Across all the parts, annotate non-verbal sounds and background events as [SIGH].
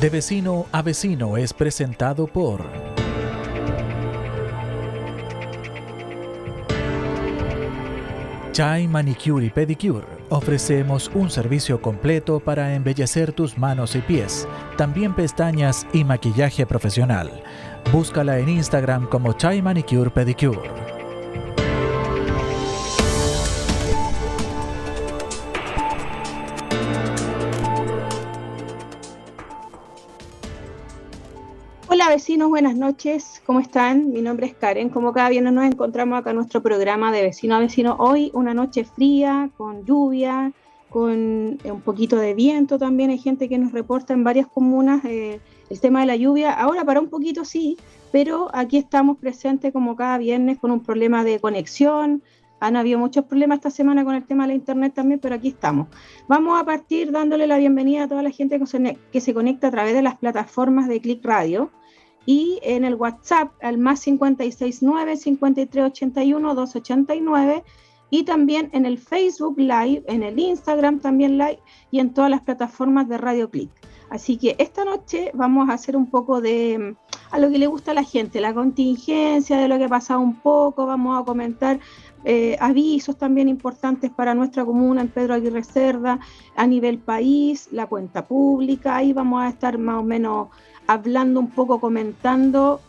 De vecino a vecino es presentado por... Chai Manicure y Pedicure. Ofrecemos un servicio completo para embellecer tus manos y pies, también pestañas y maquillaje profesional. Búscala en Instagram como Chai Manicure Pedicure. Vecinos, buenas noches. ¿Cómo están? Mi nombre es Karen. Como cada viernes nos encontramos acá en nuestro programa de vecino a vecino. Hoy una noche fría, con lluvia, con eh, un poquito de viento también. Hay gente que nos reporta en varias comunas eh, el tema de la lluvia. Ahora para un poquito sí, pero aquí estamos presentes como cada viernes con un problema de conexión. Han habido muchos problemas esta semana con el tema de la internet también, pero aquí estamos. Vamos a partir dándole la bienvenida a toda la gente que se, que se conecta a través de las plataformas de Click Radio y en el WhatsApp al más 569 5381 289 y también en el Facebook Live, en el Instagram también Live y en todas las plataformas de Radio Click. Así que esta noche vamos a hacer un poco de mm, a lo que le gusta a la gente, la contingencia, de lo que ha pasado un poco, vamos a comentar eh, avisos también importantes para nuestra comuna en Pedro Aguirre Cerda, a nivel país, la cuenta pública, ahí vamos a estar más o menos hablando un poco, comentando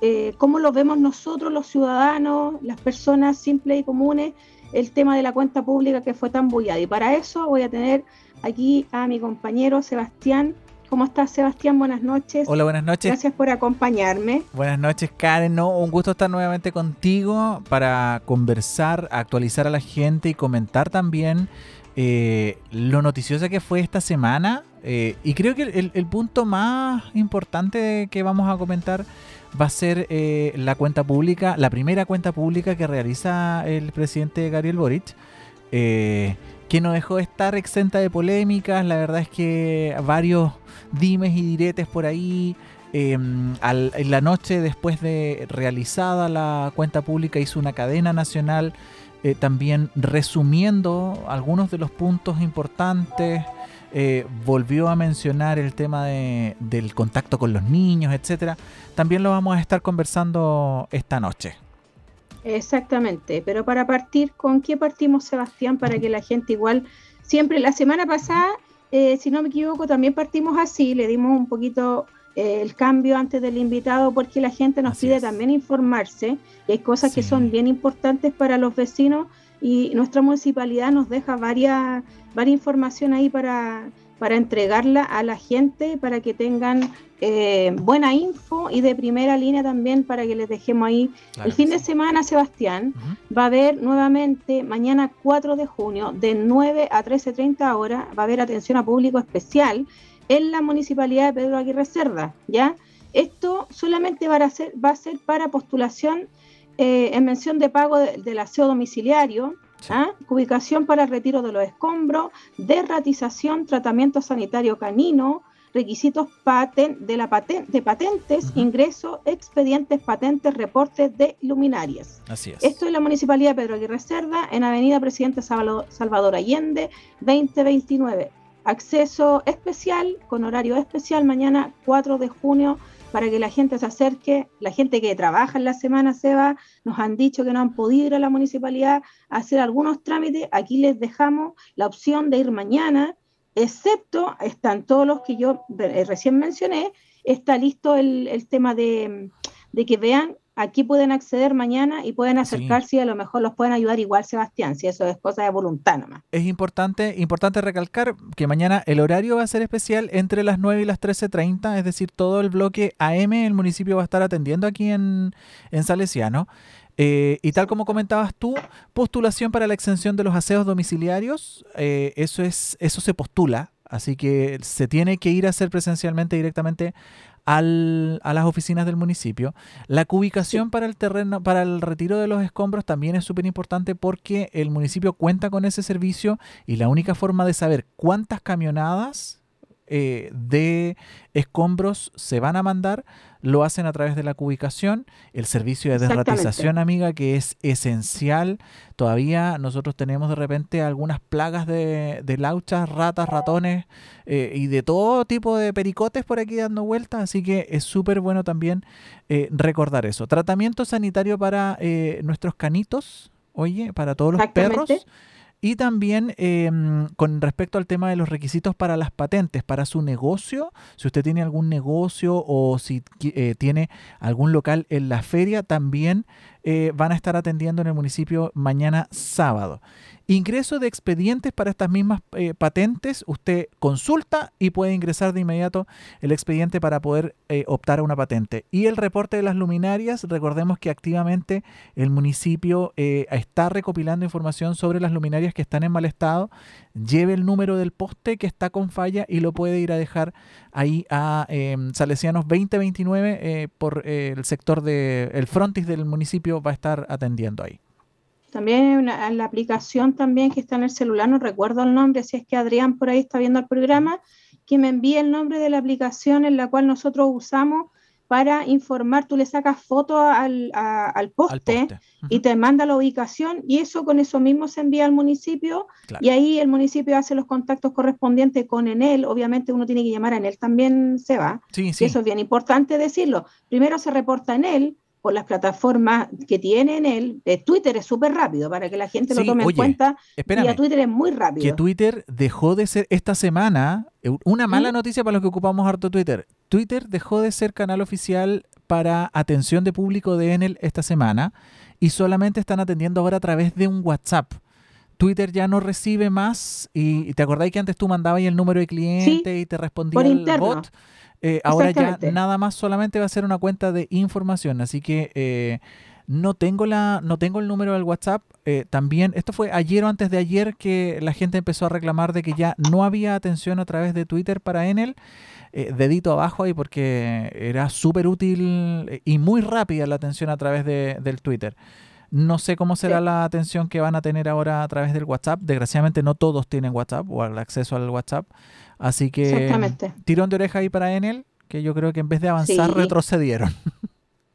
eh, cómo lo vemos nosotros los ciudadanos, las personas simples y comunes, el tema de la cuenta pública que fue tan bullada. Y para eso voy a tener aquí a mi compañero Sebastián. ¿Cómo estás, Sebastián? Buenas noches. Hola, buenas noches. Gracias por acompañarme. Buenas noches, Karen. No, un gusto estar nuevamente contigo para conversar, actualizar a la gente y comentar también eh, lo noticiosa que fue esta semana. Eh, y creo que el, punto más importante que vamos a comentar va a ser eh, la cuenta pública, la primera cuenta pública que realiza el presidente Gabriel Boric, que no dejó de estar exenta de polémicas. La verdad es que varios dimes y diretes por ahí. Em, en la noche después de realizada la cuenta pública hizo una cadena nacional eh, también resumiendo algunos de los puntos importantes, eh, volvió a mencionar el tema de, del contacto con los niños, etcétera. También lo vamos a estar conversando esta noche. Exactamente, pero para partir, ¿con qué partimos, Sebastián? Para que la gente igual, siempre, la semana pasada, eh, si no me equivoco, también partimos así, le dimos un poquito eh, el cambio antes del invitado porque la gente nos pide también informarse y hay cosas que son bien importantes para los vecinos y nuestra municipalidad nos deja varias, varias información ahí para, para entregarla a la gente para que tengan eh, buena info y de primera línea también para que les dejemos ahí. el fin de semana, Sebastián, va a haber nuevamente mañana 4 de junio de 9 a 13.30 horas, va a haber atención a público especial en la municipalidad de Pedro Aguirre Cerda, ¿ya? Esto solamente va a ser, va a ser para postulación eh, en mención de pago del aseo domiciliario, ¿ah? ubicación para el retiro de los escombros, derratización, tratamiento sanitario canino, requisitos paten, de, la de patentes, ingreso, expedientes, patentes, reportes de luminarias. Así es. Esto es la Municipalidad de Pedro Aguirre Cerda, en Avenida Presidente Salvador Allende, 2029 acceso especial, con horario especial, mañana 4 de junio, para que la gente se acerque. La gente que trabaja en la semana, Seba, nos han dicho que no han podido ir a la municipalidad a hacer algunos trámites. Aquí les dejamos la opción de ir mañana, excepto están todos los que yo eh, recién mencioné. Está listo el, tema de que vean aquí pueden acceder mañana y pueden acercarse y a lo mejor los pueden ayudar igual Sebastián, si eso es cosa de voluntad nomás. Es importante, importante recalcar que mañana el horario va a ser especial entre las 9 y las 13.30, es decir, todo el bloque AM el municipio va a estar atendiendo aquí en, en Salesiano. Eh, y tal como comentabas tú, postulación para la exención de los aseos domiciliarios, eh, eso, es, eso se postula, así que se tiene que ir a hacer presencialmente directamente al, a las oficinas del municipio. La cubicación para el terreno, para el retiro de los escombros también es súper importante porque el municipio cuenta con ese servicio y la única forma de saber cuántas camionadas eh, de escombros se van a mandar, lo hacen a través de la cubicación, el servicio de desratización, amiga, que es esencial. Todavía nosotros tenemos de repente algunas plagas de, lauchas, ratas, ratones eh, y de todo tipo de pericotes por aquí dando vueltas, así que es súper bueno también eh, recordar eso. Tratamiento sanitario para nuestros canitos, oye, para todos los perros. Y también em, con respecto al tema de los requisitos para las patentes, para su negocio, si usted tiene algún negocio o si eh, tiene algún local en la feria, también eh, van a estar atendiendo en el municipio mañana sábado. Ingreso de expedientes para estas mismas eh, patentes, usted consulta y puede ingresar de inmediato el expediente para poder eh, optar a una patente. Y el reporte de las luminarias, recordemos que activamente el municipio eh, está recopilando información sobre las luminarias que están en mal estado. Lleve el número del poste que está con falla y lo puede ir a dejar ahí a em, Salesianos 2029 por el sector del el frontis del municipio va a estar atendiendo ahí. También la aplicación también que está en el celular, no recuerdo el nombre, si es que Adrián por ahí está viendo el programa, que me envíe el nombre de la aplicación en la cual nosotros usamos para informar, tú le sacas foto al, poste, y te manda la ubicación y eso con eso mismo se envía al municipio y ahí el municipio hace los contactos correspondientes con Enel, obviamente uno tiene que llamar a Enel, también se va, sí, eso es bien importante decirlo, primero se reporta en Enel, por las plataformas que tiene en él. Eh, Twitter es súper rápido para que la gente lo tome en cuenta. y a Twitter es muy rápido. Que Twitter dejó de ser esta semana, eh, una mala ¿Mm? noticia para los que ocupamos harto Twitter. Twitter dejó de ser canal oficial para atención de público de Enel esta semana y solamente están atendiendo ahora a través de un WhatsApp. Twitter ya no recibe más y te acordáis que antes tú mandabas el número de cliente y te respondía el bot. Eh, ahora ya nada más solamente va a ser una cuenta de información, así que eh, no tengo la, no tengo el número del WhatsApp. Eh, también, esto fue ayer o antes de ayer que la gente empezó a reclamar de que ya no había atención a través de Twitter para Enel. dedito abajo ahí porque era súper útil y muy rápida la atención a través de, del Twitter. No sé cómo será la atención que van a tener ahora a través del WhatsApp. Desgraciadamente no todos tienen WhatsApp o el acceso al WhatsApp. Así que tirón de oreja ahí para Enel, que yo creo que en vez de avanzar retrocedieron.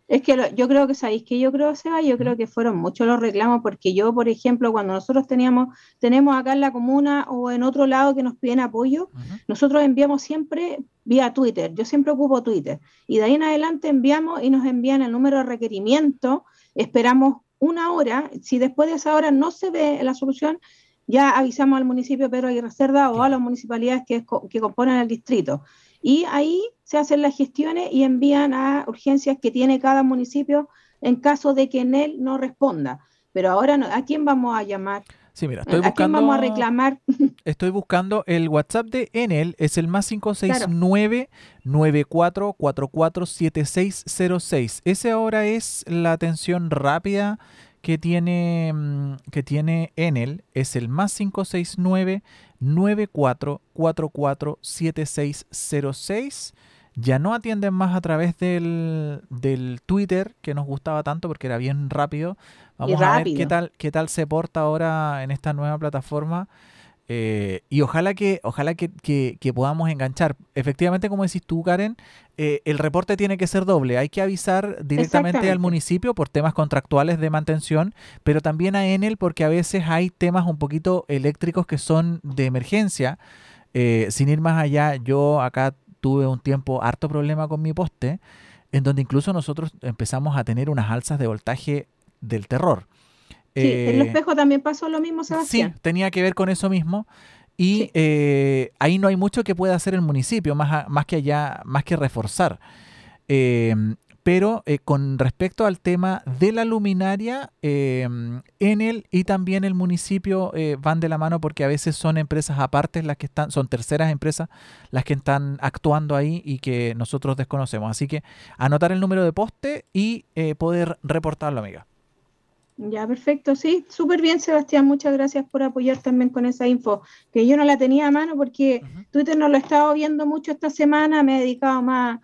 Es que yo creo que sabéis que yo creo, Seba, yo creo que fueron muchos los reclamos, porque yo, por ejemplo, cuando nosotros teníamos, tenemos acá en la comuna o en otro lado que nos piden apoyo, nosotros enviamos siempre vía Twitter, yo siempre ocupo Twitter, y de ahí en adelante enviamos y nos envían el número de requerimiento, esperamos una hora, si después de esa hora no se ve la solución, ya avisamos al municipio Pedro Aguirre Cerda o a las municipalidades que, que componen el distrito. Y ahí se hacen las gestiones y envían a urgencias que tiene cada municipio en caso de que en él no responda. Pero ahora, no, ¿a quién vamos a llamar? Sí, mira, estoy buscando. ¿A quién vamos a reclamar? [LAUGHS] Estoy buscando el WhatsApp de Enel, es el más 569 94447606. Ese ahora es la atención rápida que tiene, mm, que tiene Enel es el más 569 9444 7606. Ya no atienden más a través del, del, Twitter, que nos gustaba tanto porque era bien rápido. Vamos a ver qué tal, qué tal se porta ahora en esta nueva plataforma. Eh, y ojalá que, ojalá que, podamos enganchar. Efectivamente, como decís tú, Karen, eh, el reporte tiene que ser doble. Hay que avisar directamente al municipio por temas contractuales de mantención, pero también a Enel porque a veces hay temas un poquito eléctricos que son de emergencia. Eh, sin ir más allá, yo acá tuve un tiempo harto problema con mi poste, en donde incluso nosotros empezamos a tener unas alzas de voltaje del terror. Sí, en el eh, espejo también pasó lo mismo, Sebastián. Sí, tenía que ver con eso mismo. Y eh, ahí no hay mucho que pueda hacer el municipio, más, más que allá, más que reforzar. Em, pero eh, con respecto al tema de la luminaria, en él y también el municipio van de la mano porque a veces son empresas aparte las que están, son terceras empresas las que están actuando ahí y que nosotros desconocemos. Así que anotar el número de poste y poder reportarlo, amiga. Ya, perfecto, sí, súper bien, Sebastián. Muchas gracias por apoyar también con esa info, que yo no la tenía a mano porque Twitter no lo he estado viendo mucho esta semana, me he dedicado más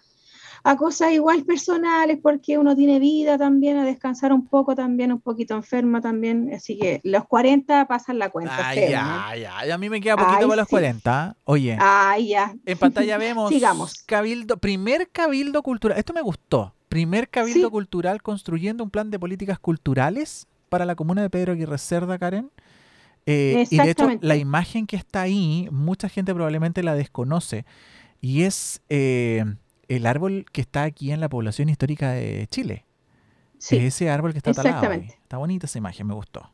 a cosas igual personales, porque uno tiene vida también, a descansar un poco también, un poquito enferma también. Así que los 40 pasan la cuenta. Ay, ya, ya. A mí me queda poquito para los 40. Oye. Ay, ya. En pantalla [LAUGHS] vemos. Sigamos. Cabildo, primer cabildo cultural. Esto me gustó. Primer cabildo cultural construyendo un plan de políticas culturales para la comuna de Pedro Aguirre Cerda, Karen. Eh, y de hecho, la imagen que está ahí, mucha gente probablemente la desconoce. Y es eh, el árbol que está aquí en la población histórica de Chile. Sí, ese árbol que está talado. Está bonita esa imagen, me gustó.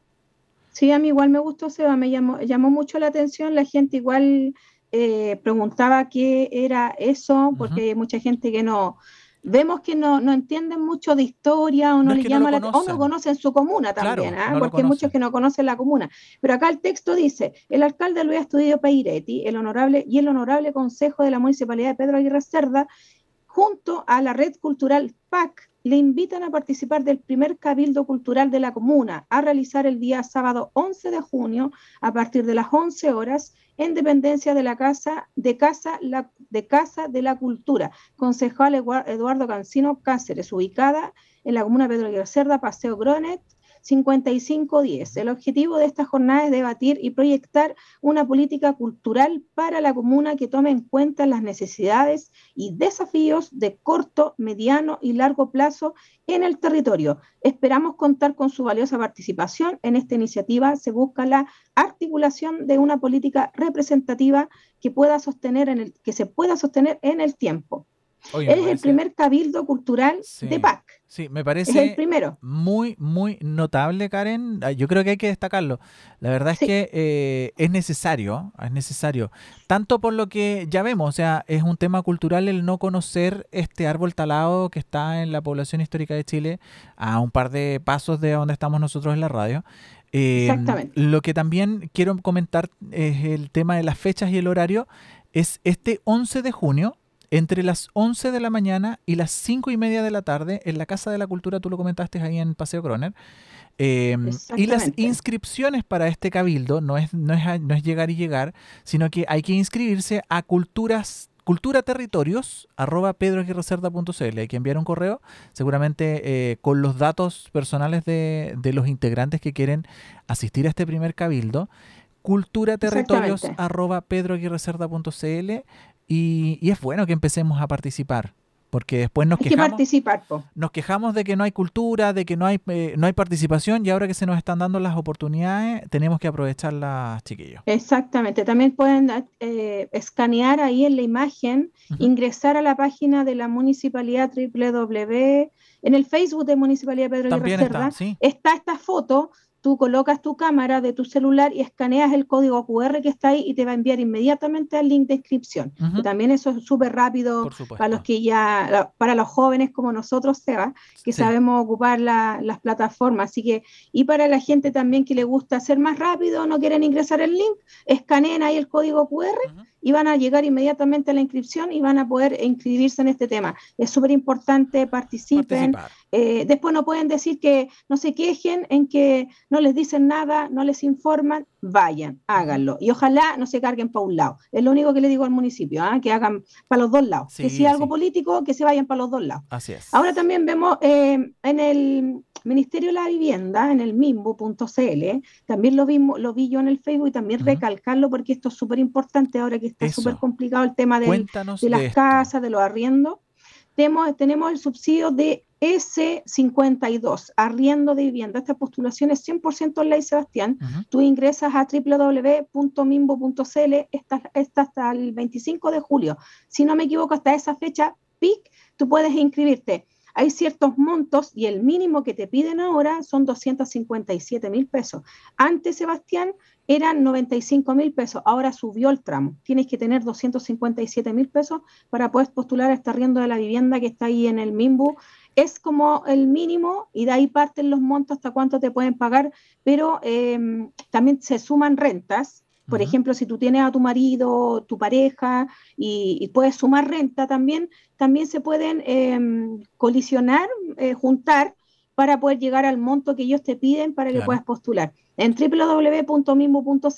Sí, a mí igual me gustó, Seba, me llamó, llamó mucho la atención. La gente igual eh, preguntaba qué era eso, porque hay mucha gente que no, vemos que no, no entienden mucho de historia o no, le llama la o no conocen su comuna también, ¿ah? porque hay muchos que no conocen la comuna. Pero acá el texto dice, el alcalde Luis Estudio Peiretti, el honorable y el honorable consejo de la municipalidad de Pedro Aguirre Cerda, junto a la red cultural PAC, le invitan a participar del primer cabildo cultural de la comuna a realizar el día sábado 11 de junio a partir de las 11 horas en dependencia de la Casa de Casa, la, de, casa de la Cultura, concejal Eduardo Cancino Cáceres, ubicada en la comuna Pedro Cerda, Paseo Gronet, 5510. El objetivo de esta jornada es debatir y proyectar una política cultural para la comuna que tome en cuenta las necesidades y desafíos de corto, mediano y largo plazo en el territorio. Esperamos contar con su valiosa participación. En esta iniciativa se busca la articulación de una política representativa que, pueda sostener en el, que se pueda sostener en el tiempo es el primer cabildo cultural de PAC. Sí, me parece el primero. muy, muy notable, Karen. Ah, yo creo que hay que destacarlo. La verdad es que eh, es necesario, es necesario. Tanto por lo que ya vemos, o sea, es un tema cultural el no conocer este árbol talado que está en la población histórica de Chile, a un par de pasos de donde estamos nosotros en la radio. Eh, Exactamente. Lo que también quiero comentar es el tema de las fechas y el horario. Es este 11 de junio, entre las 11 de la mañana y las 5 y media de la tarde en la Casa de la Cultura, tú lo comentaste ahí en Paseo Croner. Em, y las inscripciones para este cabildo no es, no, es, no es llegar y llegar, sino que hay que inscribirse a culturas culturaterritorios arroba pedroaguirrecerda.cl hay que enviar un correo seguramente eh, con los datos personales de, de, los integrantes que quieren asistir a este primer cabildo. Culturaterritorios arroba pedroaguirrecerda.cl y, es bueno que empecemos a participar, porque después nos quejamos, participar, nos quejamos de que no hay cultura, de que no hay, eh, no hay participación y ahora que se nos están dando las oportunidades tenemos que aprovecharlas, chiquillos. Exactamente, también pueden eh, escanear ahí en la imagen, ingresar a la página de la municipalidad www, en el Facebook de Municipalidad Pedro También está, está esta foto tú colocas tu cámara de tu celular y escaneas el código QR que está ahí y te va a enviar inmediatamente al link de inscripción. también eso es súper rápido para los que ya, para los jóvenes como nosotros, Seba, que sabemos ocupar las plataformas. Así que, y para la gente también que le gusta hacer más rápido, no quieren ingresar el link, escaneen ahí el código QR y van a llegar inmediatamente a la inscripción y van a poder inscribirse en este tema. Es súper importante, participen. Eh, después no pueden decir que no se quejen en que no les dicen nada, no les informan, vayan, háganlo. Y ojalá no se carguen para un lado. Es lo único que le digo al municipio, ¿ah? que hagan para los dos lados. que si es algo político, que se vayan para los dos lados. Así es. Ahora también vemos eh, en el Ministerio de la Vivienda, en el mismo.cl, también lo, vimos, lo vi yo en el Facebook y también recalcarlo porque esto es súper importante ahora que está súper complicado el tema de las casas, de los arriendos. Tenemos, tenemos el subsidio de S52, arriendo de vivienda. Esta postulación es 100% ley, Sebastián. Tú ingresas a www.mimbo.cl, está, está hasta el 25 de julio. Si no me equivoco, hasta esa fecha, PIC, tú puedes inscribirte hay ciertos montos y el mínimo que te piden ahora son 257 mil pesos. Antes, Sebastián, eran 95 mil pesos, ahora subió el tramo. Tienes que tener 257 mil pesos para poder postular a este arriendo de la vivienda que está ahí en el MIMBU. Es como el mínimo y de ahí parten los montos hasta cuánto te pueden pagar, pero em, también se suman rentas por ejemplo, si tú tienes a tu marido, tu pareja y, puedes sumar renta también, también se pueden em, colisionar, eh, juntar para poder llegar al monto que ellos te piden para que puedas postular. En www.mismo.cl,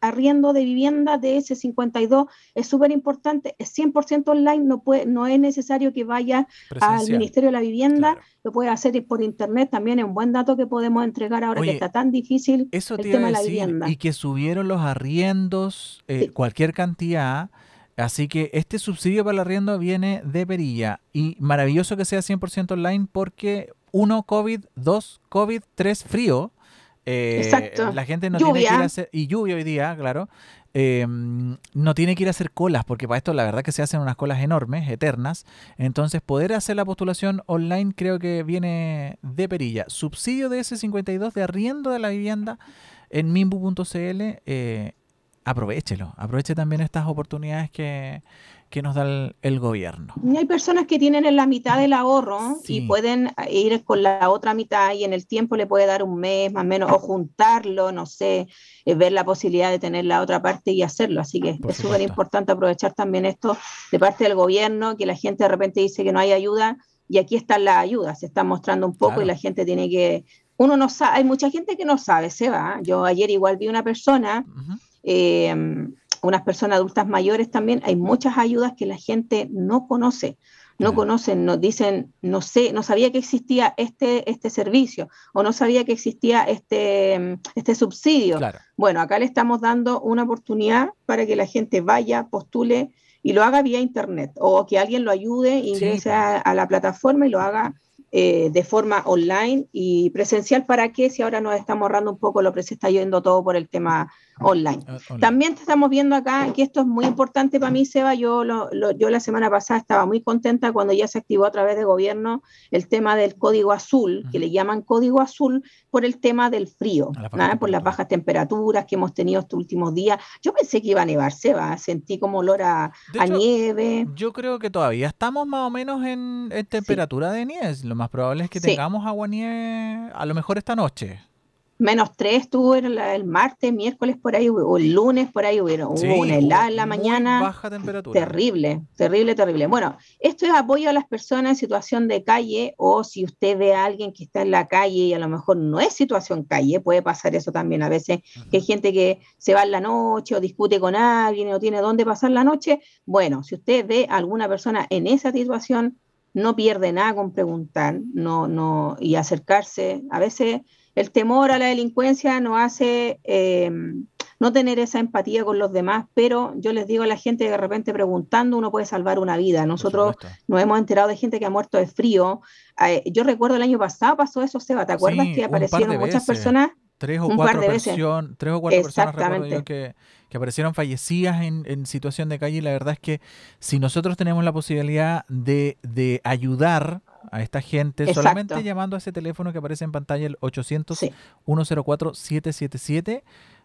arriendo de vivienda DS52 es súper importante, es 100% online, no, puede, no es necesario que vaya al Ministerio de la Vivienda, lo puede hacer por internet, también es un buen dato que podemos entregar ahora que está tan difícil el tema de la vivienda. Y que subieron los arriendos, eh, cualquier cantidad. Así que este subsidio para el arriendo viene de perilla y maravilloso que sea 100% online porque uno COVID, dos COVID, tres frío. Eh, Exacto. La gente no tiene que ir a hacer, y lluvia hoy día, claro. Em, no tiene que ir a hacer colas, porque para esto la verdad que se hacen unas colas enormes, eternas. Entonces, poder hacer la postulación online creo que viene de perilla. Subsidio de S52 de arriendo de la vivienda en mimbu.cl. Eh, aprovechelo, aproveche también estas oportunidades que, que nos da el, gobierno. hay personas que tienen en la mitad del ahorro y pueden ir con la otra mitad y en el tiempo le puede dar un mes más o menos o juntarlo, no sé, eh, ver la posibilidad de tener la otra parte y hacerlo. Así que es súper importante aprovechar también esto de parte del gobierno, que la gente de repente dice que no hay ayuda y aquí están las ayudas, se están mostrando un poco y la gente tiene que... Uno no sabe, hay mucha gente que no sabe, se va. Yo ayer igual vi una persona unas personas adultas mayores también, hay muchas ayudas que la gente no conoce, no conocen, nos dicen, no sé, no sabía que existía este, este servicio o no sabía que existía este, este subsidio. Bueno, acá le estamos dando una oportunidad para que la gente vaya, postule y lo haga vía internet o que alguien lo ayude, ingrese a, la plataforma y lo haga eh, de forma online y presencial. Para que si ahora nos estamos ahorrando un poco lo que se está yendo todo por el tema Ah, online. También estamos viendo acá que esto es muy importante para mí, Seba. Yo, yo la semana pasada estaba muy contenta cuando ya se activó a través de gobierno el tema del código azul, que le llaman código azul por el tema del frío, por las bajas temperaturas que hemos tenido estos últimos días. Yo pensé que iba a nevar, Seba. Sentí como olor a, nieve. Yo creo que todavía estamos más o menos en, temperatura de nieve. Lo más probable es que tengamos agua nieve a lo mejor esta noche menos 3 estuvo el, martes, miércoles por ahí, o el lunes por ahí, hubo, una helada en la mañana. Baja temperatura. Terrible, terrible, terrible. Bueno, esto es apoyo a las personas en situación de calle, o si usted ve a alguien que está en la calle y a lo mejor no es situación calle, puede pasar eso también a veces, que hay gente que se va en la noche o discute con alguien o tiene dónde pasar la noche. Bueno, si usted ve a alguna persona en esa situación, no pierde nada con preguntar, no, no, y acercarse. A veces el temor a la delincuencia nos hace eh, no tener esa empatía con los demás, pero yo les digo a la gente de repente preguntando uno puede salvar una vida. Nosotros nos hemos enterado de gente que ha muerto de frío. Eh, yo recuerdo el año pasado pasó eso, Seba, ¿te acuerdas que aparecieron muchas personas? Tres o, cuatro tres o cuatro personas recuerdo yo que, aparecieron fallecidas en, situación de calle y la verdad es que si nosotros tenemos la posibilidad de, de ayudar a esta gente solamente llamando a ese teléfono que aparece en pantalla, el 800-104-777,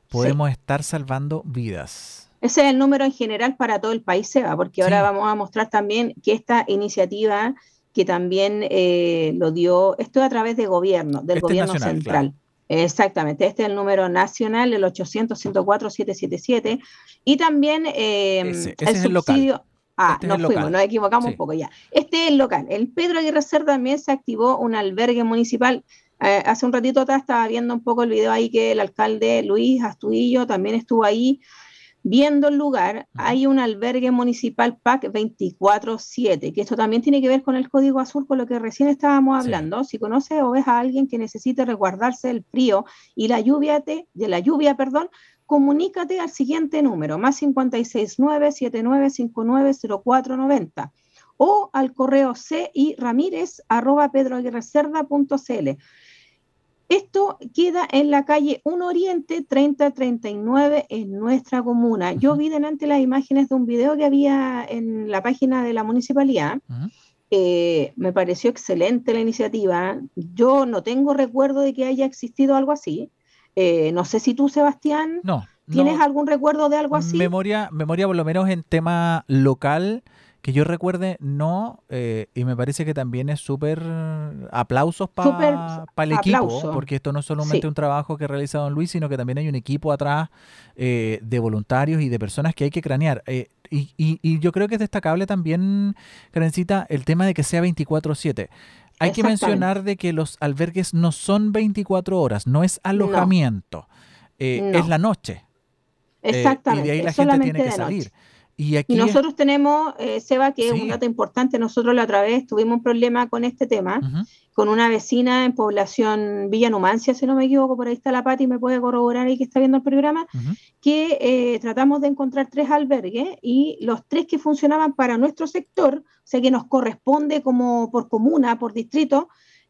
podemos estar salvando vidas. Ese es el número en general para todo el país, Seba, porque ahora vamos a mostrar también que esta iniciativa que también eh, lo dio, esto a través de gobierno, del este gobierno central. Exactamente, este es el número nacional, el 800-104-777, y también eh, el subsidio. Ah, este nos fuimos, nos equivocamos un poco ya. Este es el local. El Pedro Aguirre Cerda también se activó un albergue municipal. Eh, hace un ratito atrás estaba viendo un poco el video ahí que el alcalde Luis Astudillo también estuvo ahí viendo el lugar. Hay un albergue municipal PAC 24-7, que esto también tiene que ver con el código azul, con lo que recién estábamos hablando. Si conoces o ves a alguien que necesite resguardarse del frío y la lluvia, de la lluvia, perdón, comunícate al siguiente número, más 569-7959-0490 o al correo c y ramírez arroba Esto queda en la calle 1 Oriente 3039 en nuestra comuna. Yo vi delante las imágenes de un video que había en la página de la municipalidad. Eh, me pareció excelente la iniciativa. Yo no tengo recuerdo de que haya existido algo así. Eh, no sé si tú, Sebastián, no, ¿tienes algún recuerdo de algo así? Memoria, memoria por lo menos en tema local, que yo recuerde, no, eh, y me parece que también es súper aplausos para el equipo, porque esto no es solamente un trabajo que realiza don Luis, sino que también hay un equipo atrás eh, de voluntarios y de personas que hay que cranear. y, y, y, yo creo que es destacable también, Karencita, el tema de que sea 24-7. Hay que mencionar de que los albergues no son 24 horas, no es alojamiento, eh, es la noche. Exactamente. y de ahí la gente tiene que salir. Y, aquí nosotros tenemos, eh, Seba, que es un dato importante, nosotros la otra vez tuvimos un problema con este tema, con una vecina en población Villa Numancia, si no me equivoco, por ahí está la Pati, me puede corroborar ahí que está viendo el programa, que eh, tratamos de encontrar tres albergues y los tres que funcionaban para nuestro sector, o sea que nos corresponde como por comuna, por distrito,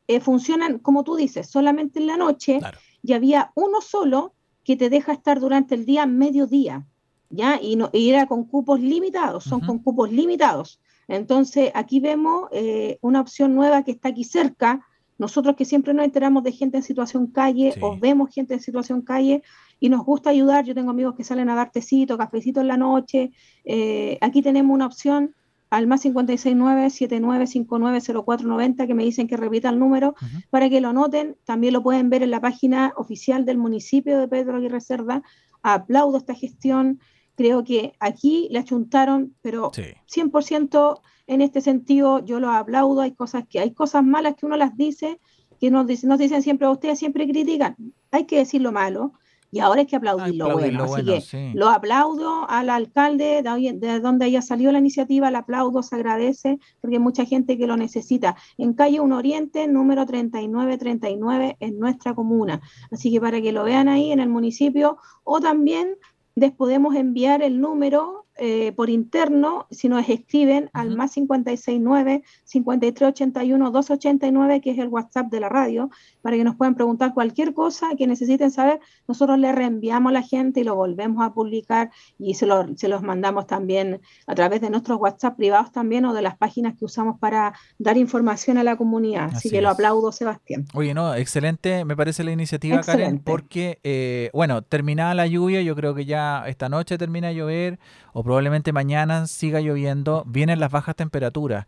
eh, funcionan, como tú dices, solamente en la noche y había uno solo que te deja estar durante el día mediodía. ¿Ya? Y, no, era con cupos limitados, son con cupos limitados. Entonces, aquí vemos eh, una opción nueva que está aquí cerca. Nosotros que siempre nos enteramos de gente en situación calle o vemos gente en situación calle y nos gusta ayudar. Yo tengo amigos que salen a dar tecito, cafecito en la noche. Eh, aquí tenemos una opción al más 569-7959-0490 que me dicen que repita el número para que lo anoten. También lo pueden ver en la página oficial del municipio de Pedro Aguirre Cerda. Aplaudo esta gestión creo que aquí le achuntaron, pero 100% en este sentido yo lo aplaudo, hay cosas que hay cosas malas que uno las dice, que nos dicen, nos dicen siempre, ustedes siempre critican, hay que decir lo malo, y ahora hay que aplaudir, lo, bueno. Así que lo aplaudo al alcalde de, de, donde haya salido la iniciativa, el aplaudo se agradece porque hay mucha gente que lo necesita. En calle 1 Oriente, número 3939 en nuestra comuna. Así que para que lo vean ahí en el municipio o también les podemos enviar el número eh, por interno, si nos escriben al más 569 5381 289, que es el WhatsApp de la radio, para que nos puedan preguntar cualquier cosa que necesiten saber. Nosotros le reenviamos a la gente y lo volvemos a publicar y se, se los mandamos también a través de nuestros WhatsApp privados también o de las páginas que usamos para dar información a la comunidad. Así, que lo aplaudo, Sebastián. Oye, no, excelente, me parece la iniciativa, Karen, porque, eh, bueno, terminada la lluvia, yo creo que ya esta noche termina de llover o probablemente mañana siga lloviendo, vienen las bajas temperaturas.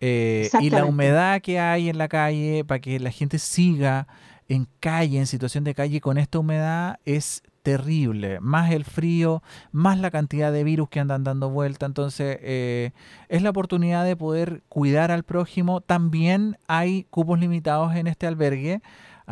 Eh, y la humedad que hay en la calle para que la gente siga en calle, en situación de calle con esta humedad es terrible. Más el frío, más la cantidad de virus que andan dando vuelta. Entonces, eh, es la oportunidad de poder cuidar al prójimo. También hay cupos limitados en este albergue.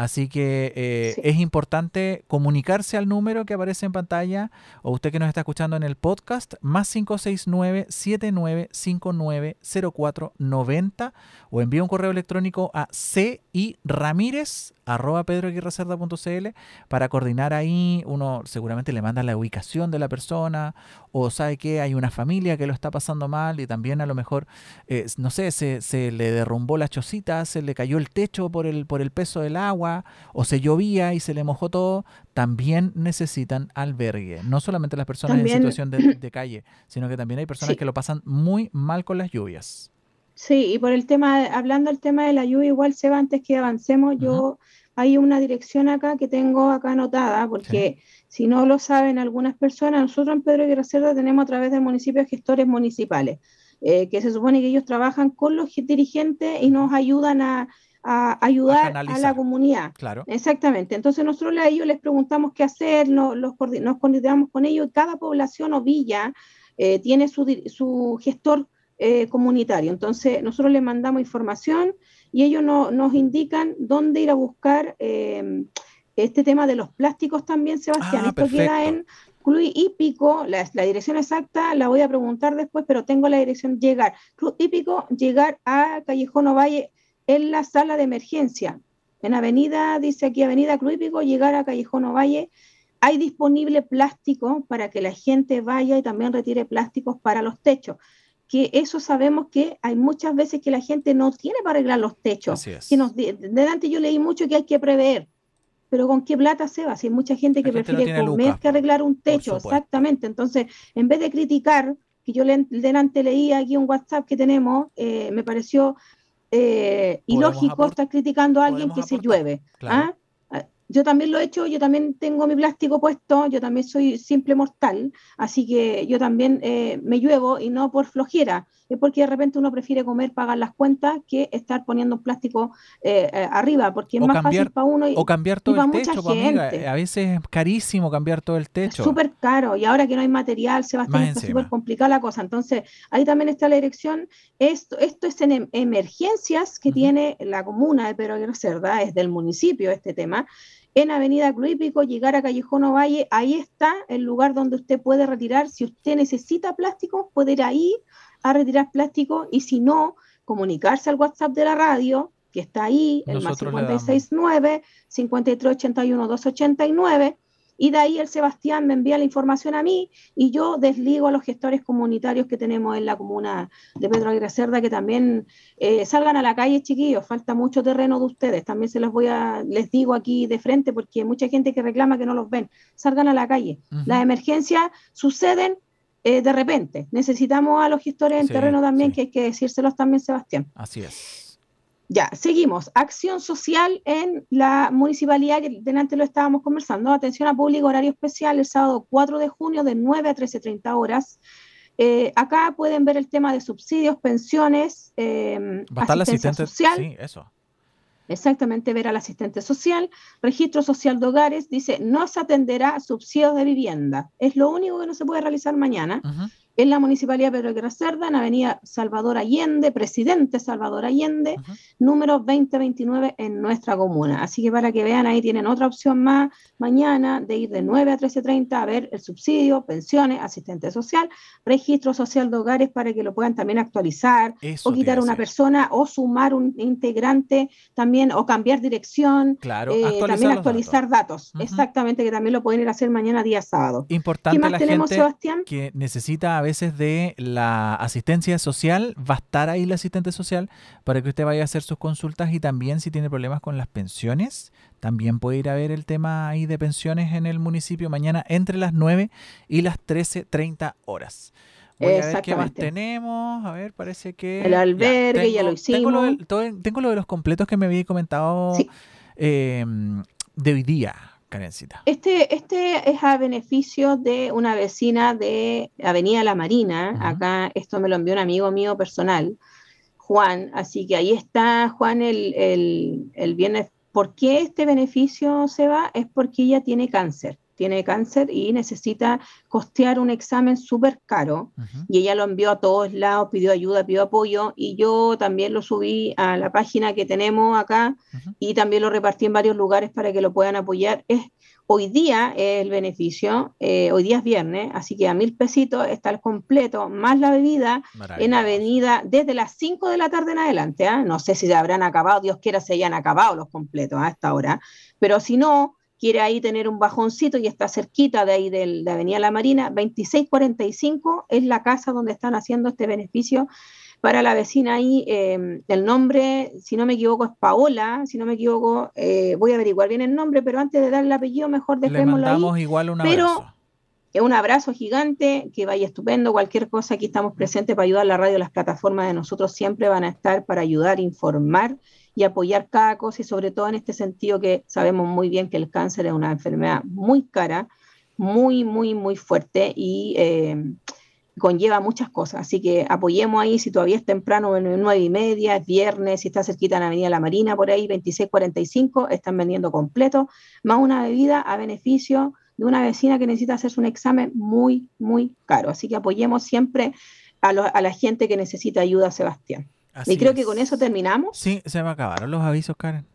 Así que eh, es importante comunicarse al número que aparece en pantalla o usted que nos está escuchando en el podcast, más 569-7959-0490 o envía un correo electrónico a ciramírez arroba pedroaguirrecerda.cl para coordinar ahí. Uno seguramente le manda la ubicación de la persona o sabe que hay una familia que lo está pasando mal y también a lo mejor, eh, no sé, se, se, le derrumbó la chocita, se le cayó el techo por el, por el peso del agua o se llovía y se le mojó todo. También necesitan albergue. No solamente las personas en situación [CLEARS THROAT] de, calle, sino que también hay personas que lo pasan muy mal con las lluvias. Sí, y por el tema, hablando del tema de la lluvia, igual se va antes que avancemos, yo hay una dirección acá que tengo acá anotada, porque si no lo saben algunas personas, nosotros en Pedro y Cerda tenemos a través del municipio gestores municipales, eh, que se supone que ellos trabajan con los dirigentes y nos ayudan a, ayudar a, la comunidad. Claro. Exactamente. Entonces nosotros a ellos les preguntamos qué hacer, nos, los, nos coordinamos con ellos y cada población o villa eh, tiene su, su gestor eh, comunitario. Entonces nosotros les mandamos información y ellos nos indican dónde ir a buscar eh, este tema de los plásticos también, Sebastián. Ah, Esto queda en Club Hípico, la, la, dirección exacta la voy a preguntar después, pero tengo la dirección llegar. Club Hípico, llegar a Callejón Ovalle en la sala de emergencia. En Avenida, dice aquí Avenida Club Hípico, llegar a Callejón Ovalle. Hay disponible plástico para que la gente vaya y también retire plásticos para los techos que eso sabemos que hay muchas veces que la gente no tiene para arreglar los techos. Que nos, delante yo leí mucho que hay que prever, pero ¿con qué plata se va? Si hay mucha gente que prefiere comer que arreglar un techo, exactamente. Entonces, en vez de criticar, que yo le, delante leí aquí un WhatsApp que tenemos, eh, me pareció eh, ilógico estar criticando a alguien que se llueve. ¿ah? Yo también lo he hecho, yo también tengo mi plástico puesto, yo también soy simple mortal, así que yo también eh, me lluevo y no por flojera, es porque de repente uno prefiere comer, pagar las cuentas que estar poniendo un plástico eh, eh, arriba, porque es más fácil para uno. Y, o cambiar todo el techo, pues, amiga. a veces es carísimo cambiar todo el techo. Es súper caro y ahora que no hay material, Sebastián, está súper complicada la cosa. Entonces, ahí también está la dirección. Esto, esto es en em, emergencias que tiene la comuna de Pedro Cerda, es del municipio este tema en Avenida Cruípico, llegar a Callejón Ovalle, ahí está el lugar donde usted puede retirar, si usted necesita plástico, puede ir ahí a retirar plástico y si no, comunicarse al WhatsApp de la radio, que está ahí, el más 569 5381 289 y de ahí el Sebastián me envía la información a mí y yo desligo a los gestores comunitarios que tenemos en la comuna de Pedro Aguirre Cerda que también eh, salgan a la calle, chiquillos, falta mucho terreno de ustedes, también se los voy a, les digo aquí de frente porque hay mucha gente que reclama que no los ven, salgan a la calle. Las emergencias suceden eh, de repente, necesitamos a los gestores en terreno también, que hay que decírselos también, Sebastián. Así es. Ya, seguimos. Acción social en la municipalidad, que delante lo estábamos conversando. Atención a público, horario especial, el sábado 4 de junio de 9 a 13.30 horas. Eh, acá pueden ver el tema de subsidios, pensiones, eh, asistencia social. Sí, eso. Exactamente, ver al asistente social, registro social de hogares, dice, no se atenderá subsidios de vivienda. Es lo único que no se puede realizar mañana en la Municipalidad de Pedro Cerda, en Avenida Salvador Allende, Presidente Salvador Allende, número 2029 en nuestra comuna. Así que para que vean, ahí tienen otra opción más mañana de ir de 9 a 13.30 a ver el subsidio, pensiones, asistente social, registro social de hogares para que lo puedan también actualizar o quitar una persona o sumar un integrante también o cambiar dirección. Claro, eh, también actualizar datos. Exactamente, que también lo pueden ir a hacer mañana día sábado. Importante ¿Qué más tenemos, Sebastián? que necesita a veces de la asistencia social, va a estar ahí la asistente social para que usted vaya a hacer sus consultas y también si tiene problemas con las pensiones, también puede ir a ver el tema ahí de pensiones en el municipio mañana entre las 9 y las 13.30 horas. Voy a ver qué más tenemos. A ver, parece que. El albergue, ya, lo hicimos. Tengo lo, de los completos que me había comentado em, de hoy día. Este, este es a beneficio de una vecina de Avenida La Marina. Acá esto me lo envió un amigo mío personal, Juan. Así que ahí está, Juan, el, el, el bienes. ¿Por qué este beneficio se va? Es porque ella tiene cáncer tiene cáncer y necesita costear un examen súper caro. Y ella lo envió a todos lados, pidió ayuda, pidió apoyo y yo también lo subí a la página que tenemos acá y también lo repartí en varios lugares para que lo puedan apoyar. Es, hoy día es el beneficio, eh, hoy día es viernes, así que a mil pesitos está el completo, más la bebida en avenida desde las 5 de la tarde en adelante. ¿ah? No sé si se habrán acabado, Dios quiera se hayan acabado los completos a esta hora, pero si no, quiere ahí tener un bajoncito y está cerquita de ahí de Avenida La Marina, 2645 es la casa donde están haciendo este beneficio para la vecina ahí. Em, el nombre, si no me equivoco, es Paola, si no me equivoco, eh, voy a averiguar bien el nombre, pero antes de dar el apellido, mejor dejémoslo Le mandamos igual un abrazo. Pero un abrazo gigante, que vaya estupendo. Cualquier cosa, aquí estamos presentes para ayudar a la radio. Las plataformas de nosotros siempre van a estar para ayudar, informar y apoyar cada cosa y sobre todo en este sentido que sabemos muy bien que el cáncer es una enfermedad muy cara, muy, muy, muy fuerte y eh, conlleva muchas cosas. Así que apoyemos ahí, si todavía es temprano, en nueve y media, es viernes, si está cerquita en Avenida La Marina, por ahí, 2645, están vendiendo completo, más una bebida a beneficio de una vecina que necesita hacerse un examen muy, muy caro. Así que apoyemos siempre a la gente que necesita ayuda, Sebastián y creo que con eso terminamos. Sí, se me acabaron los avisos, Karen.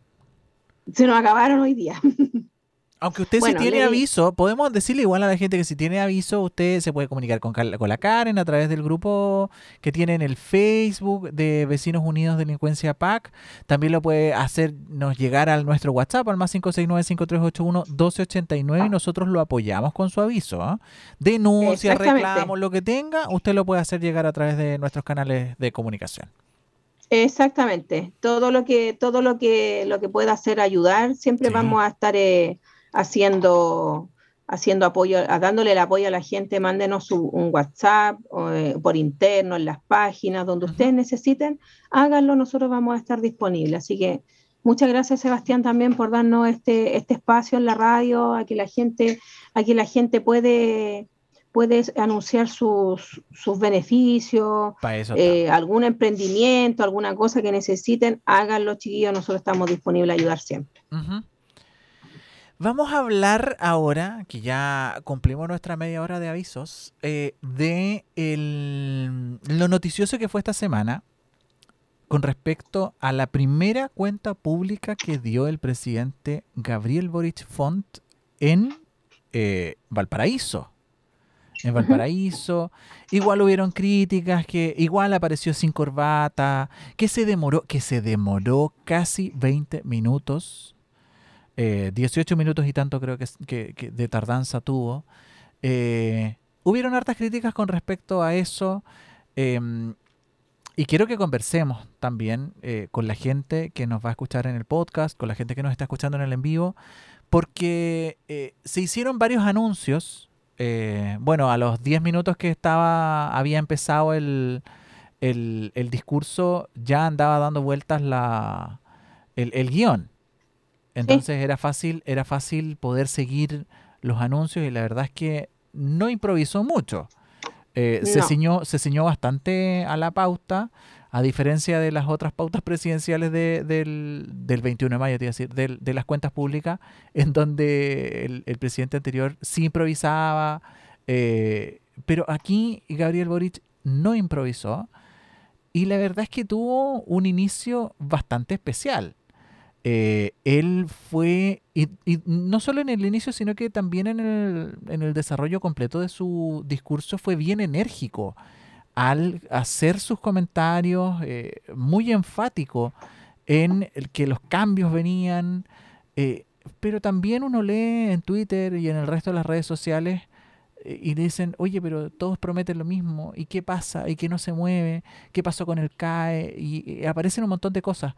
Se nos acabaron hoy día. [LAUGHS] Aunque usted si tiene aviso, podemos decirle igual a la gente que si tiene aviso, usted se puede comunicar con, con la Karen a través del grupo que tiene en el Facebook de Vecinos Unidos Delincuencia PAC. También lo puede hacernos llegar a nuestro WhatsApp al más 569-5381-1289 y nosotros lo apoyamos con su aviso. ¿ah? Denuncia, reclamos, lo que tenga, usted lo puede hacer llegar a través de nuestros canales de comunicación. Exactamente, todo lo que todo lo que lo que pueda hacer ayudar, siempre vamos a estar eh, haciendo haciendo apoyo, dándole el apoyo a la gente, mándenos un WhatsApp eh, por interno en las páginas donde ustedes necesiten, háganlo, nosotros vamos a estar disponibles. Así que Muchas gracias, Sebastián, también por darnos este, este espacio en la radio, a que la gente, a que la gente puede, puede anunciar sus, sus beneficios, eh, algún emprendimiento, alguna cosa que necesiten, háganlo, chiquillos, nosotros estamos disponibles a ayudar siempre. Vamos a hablar ahora, que ya cumplimos nuestra media hora de avisos, eh, de lo noticioso que fue esta semana con respecto a la primera cuenta pública que dio el presidente Gabriel Boric Font en eh, Valparaíso. En Valparaíso, igual hubieron críticas, que igual apareció sin corbata, que se demoró, que se demoró casi 20 minutos 18 eh, minutos y tanto creo que, de tardanza tuvo. Eh, hubieron hartas críticas con respecto a eso. Em, y quiero que conversemos también eh, con la gente que nos va a escuchar en el podcast, con la gente que nos está escuchando en el en vivo, porque se hicieron varios anuncios. Bueno, a los 10 minutos que estaba, había empezado el, el, discurso, ya andaba dando vueltas la, el, el guion. Entonces era fácil, era fácil poder seguir los anuncios y la verdad es que no improvisó mucho. Eh, se, ciñó, se ciñó bastante a la pauta, a diferencia de las otras pautas presidenciales del, 21 de mayo, decir, de las cuentas públicas, en donde el, presidente anterior sí improvisaba, eh, pero aquí Gabriel Boric no improvisó y la verdad es que tuvo un inicio bastante especial. Eh, él fue, y, no solo en el inicio, sino que también en el, en el desarrollo completo de su discurso fue bien enérgico al hacer sus comentarios, eh, muy enfático en el que los cambios venían, eh, pero también uno lee en Twitter y en el resto de las redes sociales y dicen, oye, pero todos prometen lo mismo, ¿y qué pasa? ¿Y qué no se mueve? ¿Qué pasó con el CAE? y aparecen un montón de cosas.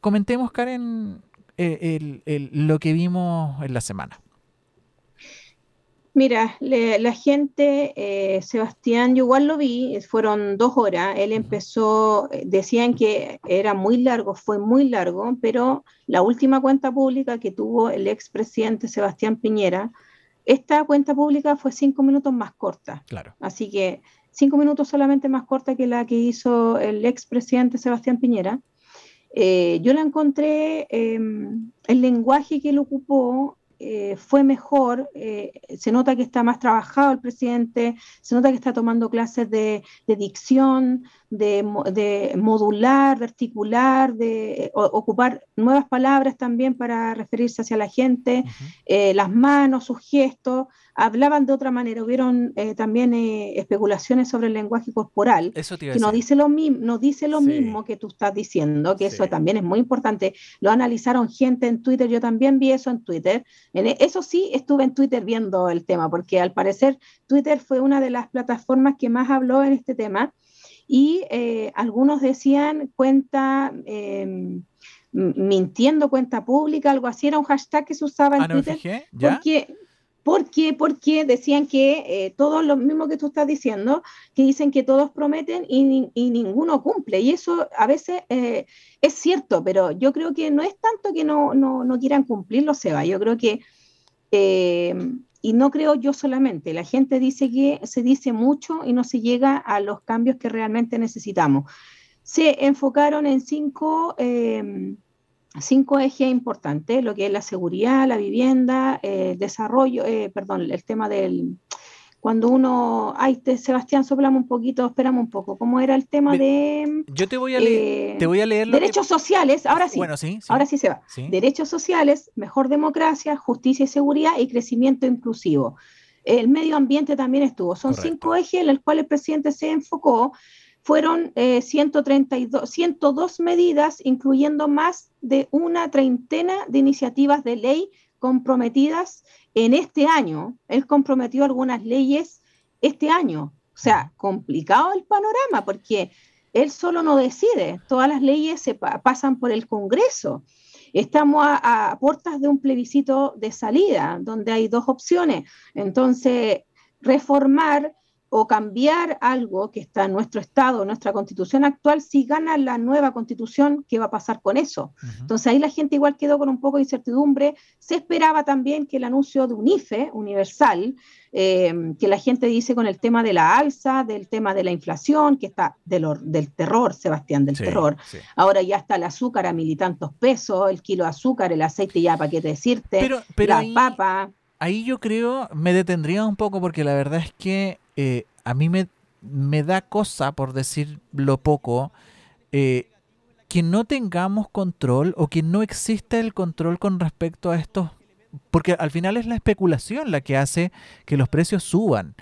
Comentemos, Karen, eh, lo que vimos en la semana. Mira, la gente, eh, Sebastián, yo igual lo vi, fueron dos horas, él empezó, eh, decían que era muy largo, fue muy largo, pero la última cuenta pública que tuvo el expresidente Sebastián Piñera, esta cuenta pública fue cinco minutos más corta. Claro. Así que cinco minutos solamente más corta que la que hizo el expresidente Sebastián Piñera. Eh, yo la encontré, em, el lenguaje que él ocupó eh, fue mejor, eh, se nota que está más trabajado el presidente, se nota que está tomando clases de, dicción, de, modular, de articular, de ocupar nuevas palabras también para referirse hacia la gente, las manos, sus gestos hablaban de otra manera. Hubieron eh, también eh, especulaciones sobre el lenguaje corporal, que no dice lo, no dice lo mismo que tú estás diciendo, que eso también es muy importante. Lo analizaron gente en Twitter, yo también vi eso en Twitter. En e, eso sí, estuve en Twitter viendo el tema, porque al parecer Twitter fue una de las plataformas que más habló en este tema. Y eh, algunos decían cuenta em, mintiendo cuenta pública, algo así, era un hashtag que se usaba en ah, Twitter. Porque, ¿Por qué? Porque decían que eh, todo lo mismo que tú estás diciendo, que dicen que todos prometen y, ninguno cumple. Y eso a veces eh, es cierto, pero yo creo que no es tanto que no, no, quieran cumplirlo, Seba. Yo creo que, eh, y no creo yo solamente, la gente dice que se dice mucho y no se llega a los cambios que realmente necesitamos. Se enfocaron en cinco cinco ejes importantes, lo que es la seguridad, la vivienda, eh, desarrollo, eh, perdón, el tema del... Cuando uno... Ay, te, Sebastián, soplamos un poquito, esperamos un poco. ¿Cómo era el tema de... Yo te voy a leer, eh, te voy a leer Derechos sociales, ahora sí. Bueno, sí, Ahora sí se va. Derechos sociales, mejor democracia, justicia y seguridad y crecimiento inclusivo. El medio ambiente también estuvo. Son cinco ejes en los cuales el presidente se enfocó fueron 132, eh, 102 medidas, incluyendo más de una treintena de iniciativas de ley comprometidas en este año. Él comprometió algunas leyes este año. O sea, complicado el panorama porque él solo no decide, todas las leyes se pasan por el Congreso. Estamos a, a, puertas de un plebiscito de salida, donde hay dos opciones. Entonces, reformar o cambiar algo que está en nuestro Estado, nuestra constitución actual, si gana la nueva constitución, ¿qué va a pasar con eso? Entonces ahí la gente igual quedó con un poco de incertidumbre. Se esperaba también que el anuncio de un IFE universal, eh, que la gente dice con el tema de la alza, del tema de la inflación, que está del, del terror, Sebastián, del terror. Ahora ya está el azúcar a mil y tantos pesos, el kilo de azúcar, el aceite ya para qué decirte, la papa. Ahí yo creo, me detendría un poco porque la verdad es que eh, a mí me, me, da cosa, por decirlo poco, eh, que no tengamos control o que no exista el control con respecto a estos, porque al final es la especulación la que hace que los precios suban.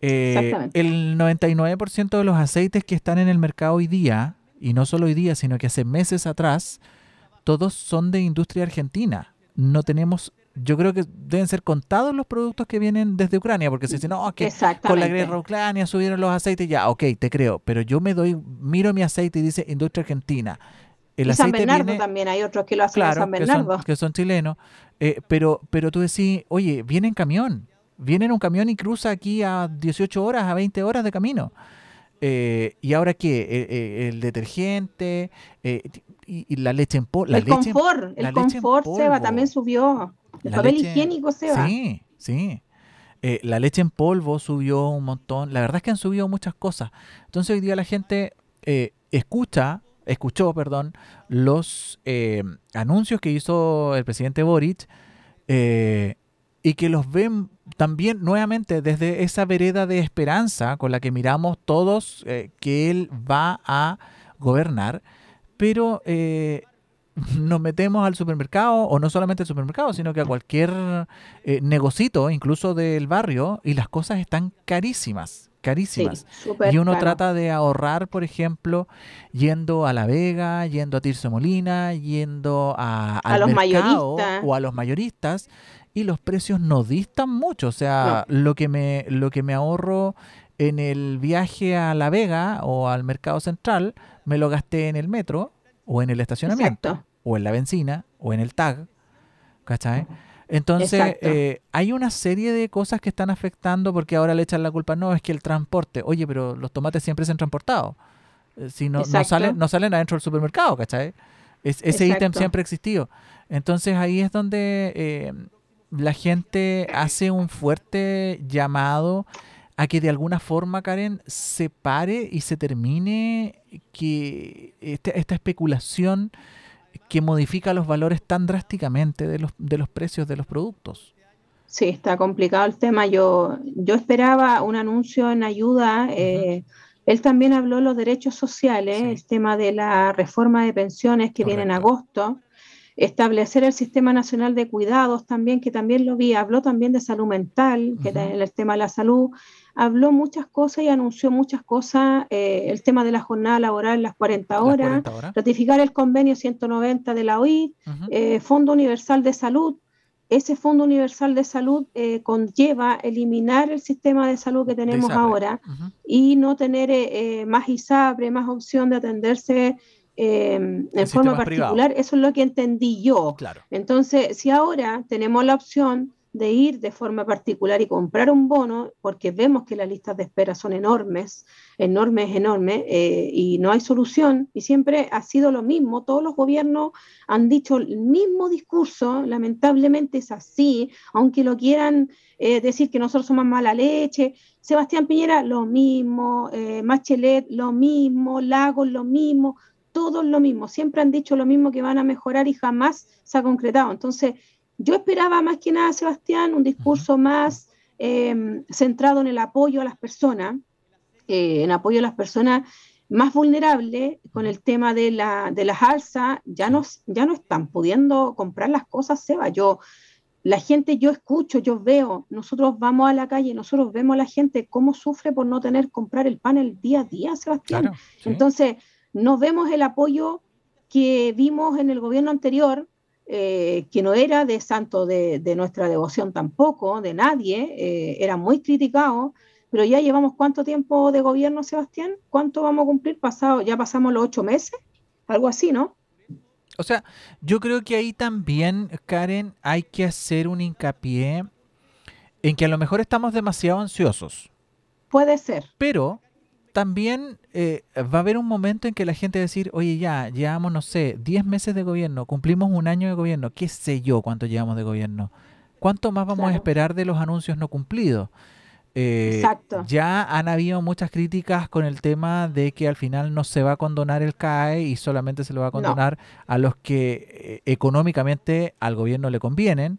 Eh, el 99% de los aceites que están en el mercado hoy día, y no solo hoy día, sino que hace meses atrás, todos son de industria argentina. No tenemos yo creo que deben ser contados los productos que vienen desde Ucrania, porque si dicen, no, que con la guerra Ucrania subieron los aceites, ya, ok, te creo, pero yo me doy, miro mi aceite y dice industria argentina. El y San Bernardo también, hay otros que lo hacen San Bernardo. Que son, chilenos, eh, pero, pero tú decís, oye, viene en camión, viene en un camión y cruza aquí a 18 horas, a 20 horas de camino. Eh, ¿Y ahora qué? Eh, el detergente y, la leche en polvo. El confort, el confort, Seba, también subió. El papel higiénico se va. Sí, sí. Eh, la leche en polvo subió un montón. La verdad es que han subido muchas cosas. Entonces hoy día la gente eh, escucha, escuchó, perdón, los eh, anuncios que hizo el presidente Boric y que los ven también nuevamente desde esa vereda de esperanza con la que miramos todos que él va a gobernar. Pero nos metemos al supermercado, o no solamente al supermercado, sino que a cualquier eh, negocito, incluso del barrio, y las cosas están carísimas, carísimas. y uno trata de ahorrar, por ejemplo, yendo a La Vega, yendo a Tirso Molina, yendo a, a los mayoristas. o a los mayoristas, y los precios no distan mucho. O sea, lo, que me, lo que me ahorro en el viaje a La Vega o al mercado central, me lo gasté en el metro o en el estacionamiento o en la benzina o en el tag, ¿cachai? Entonces, eh, hay una serie de cosas que están afectando porque ahora le echan la culpa, no, es que el transporte, oye, pero los tomates siempre se han transportado. Eh, si no, no, salen, no salen adentro del supermercado, ¿cachai? ese ítem siempre ha existido. Entonces ahí es donde eh, la gente hace un fuerte llamado a que de alguna forma, Karen, se pare y se termine que este, esta especulación que modifica los valores tan drásticamente de los, de los precios de los productos. Sí, está complicado el tema. Yo, yo esperaba un anuncio en ayuda. Eh, él también habló de los derechos sociales, el tema de la reforma de pensiones que viene en agosto, establecer el Sistema Nacional de Cuidados también, que también lo vi, habló también de salud mental, que el tema de la salud, habló muchas cosas y anunció muchas cosas, eh, el tema de la jornada laboral, las 40 horas, ratificar el convenio 190 de la OIT, eh, Fondo Universal de Salud. Ese Fondo Universal de Salud eh, conlleva eliminar el sistema de salud que tenemos ahora y no tener más ISAPRE, más opción de atenderse en forma particular. Eso es lo que entendí yo. Entonces, si ahora tenemos la opción de ir de forma particular y comprar un bono, porque vemos que las listas de espera son enormes, enormes, enormes, eh, y no hay solución, y siempre ha sido lo mismo, todos los gobiernos han dicho el mismo discurso, lamentablemente es así, aunque lo quieran eh, decir que nosotros somos mala leche, Sebastián Piñera lo mismo, eh, Machelet lo mismo, Lagos lo mismo, todos lo mismo, siempre han dicho lo mismo que van a mejorar y jamás se ha concretado. Entonces, yo esperaba más que nada, Sebastián, un discurso más em, centrado en el apoyo a las personas, eh, en apoyo a las personas más vulnerables con el tema de, la, de las alzas, ya no, ya no están pudiendo comprar las cosas, Seba. Yo, la gente, yo escucho, yo veo, nosotros vamos a la calle, nosotros vemos a la gente cómo sufre por no tener comprar el pan el día a día, Sebastián. Entonces, no vemos el apoyo que vimos en el gobierno anterior, eh, que no era de santo de, nuestra devoción tampoco, de nadie, eh, era muy criticado, pero ya llevamos cuánto tiempo de gobierno, Sebastián, ¿cuánto vamos a cumplir pasado? Ya pasamos los ocho meses, algo así, ¿no? O sea, yo creo que ahí también, Karen, hay que hacer un hincapié en que a lo mejor estamos demasiado ansiosos. Puede ser. Pero también eh, va a haber un momento en que la gente va a decir, oye, ya, llevamos, no sé, 10 meses de gobierno, cumplimos un año de gobierno, qué sé yo cuánto llevamos de gobierno. ¿Cuánto más vamos a esperar de los anuncios no cumplidos? Eh, Exacto. Ya han habido muchas críticas con el tema de que al final no se va a condonar el CAE y solamente se lo va a condonar a los que eh, económicamente al gobierno le convienen.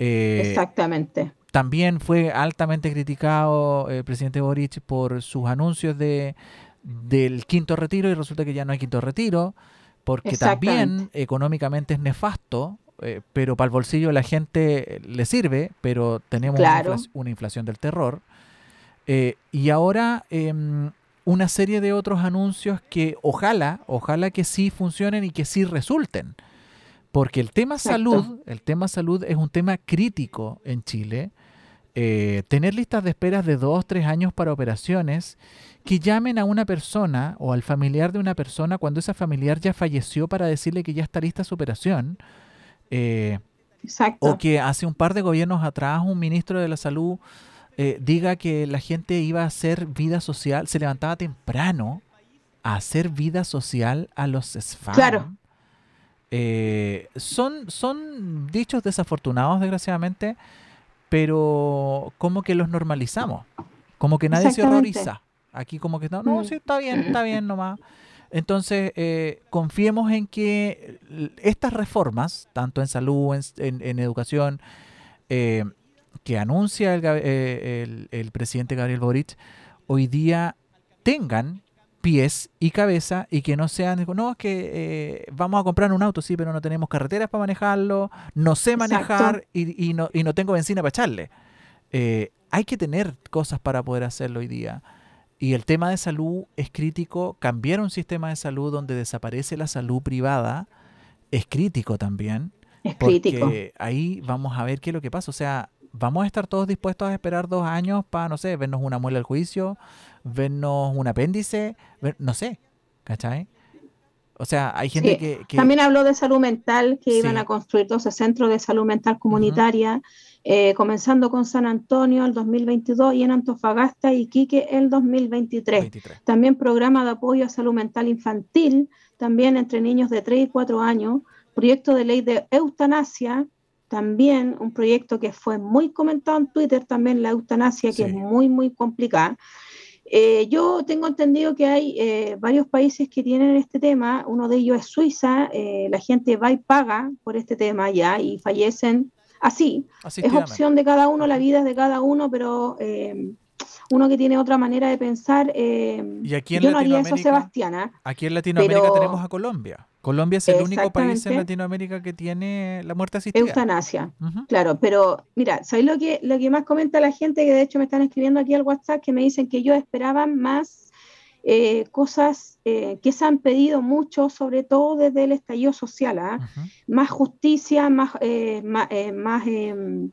Exactamente. También fue altamente criticado el presidente Boric por sus anuncios de, del quinto retiro y resulta que ya no hay quinto retiro, porque también económicamente es nefasto, eh, pero para el bolsillo la gente le sirve, pero tenemos una, inflación, del terror. Eh, y ahora em, una serie de otros anuncios que ojalá, ojalá que sí funcionen y que sí resulten. Porque el tema salud, el tema salud es un tema crítico en Chile. Eh, tener listas de esperas de dos, tres años para operaciones, que llamen a una persona o al familiar de una persona cuando esa familiar ya falleció para decirle que ya está lista su operación. Eh, o que hace un par de gobiernos atrás un ministro de la salud eh, diga que la gente iba a hacer vida social, se levantaba temprano a hacer vida social a los SFAM. Claro. son, son dichos desafortunados, desgraciadamente, pero como que los normalizamos, como que nadie se horroriza. Aquí como que no, no, mm. sí, está bien, está bien nomás. Entonces, eh, confiemos en que estas reformas, tanto en salud, en, en, educación, eh, que anuncia eh, el, el, presidente Gabriel Boric, hoy día tengan pies y cabeza y que no sean, no, es que eh, vamos a comprar un auto, sí, pero no tenemos carreteras para manejarlo, no sé manejar y, no, y no tengo benzina para echarle. Eh, hay que tener cosas para poder hacerlo hoy día. Y el tema de salud es crítico. Cambiar un sistema de salud donde desaparece la salud privada es crítico también. Es porque ahí vamos a ver qué es lo que pasa. O sea, vamos a estar todos dispuestos a esperar dos años para, no sé, vernos una muela al juicio, vernos un apéndice, no sé, ¿cachai? O sea, hay gente que, También habló de salud mental, que iban a construir 12 centros de salud mental comunitaria, eh, comenzando con San Antonio el 2022 y en Antofagasta y Quique el 2023. También programa de apoyo a salud mental infantil, también entre niños de 3 y 4 años, proyecto de ley de eutanasia, también un proyecto que fue muy comentado en Twitter, también la eutanasia, que es muy, muy complicada. Eh, yo tengo entendido que hay eh, varios países que tienen este tema, uno de ellos es Suiza, eh, la gente va y paga por este tema ya y fallecen así. Es opción de cada uno, la vida es de cada uno, pero uno que tiene otra manera de pensar, ¿Y aquí en yo no haría eso, Sebastiana. Aquí en Latinoamérica tenemos a Colombia. Colombia es el único país en Latinoamérica que tiene la muerte asistida. Eutanasia, claro, pero mira, ¿sabéis lo que, lo que más comenta la gente? Que de hecho me están escribiendo aquí al WhatsApp que me dicen que ellos esperaban más eh, cosas eh, que se han pedido mucho, sobre todo desde el estallido social, ¿ah? más justicia, más, eh, más, em,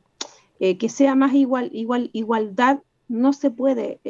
que sea más igual, igual, igualdad. No se puede,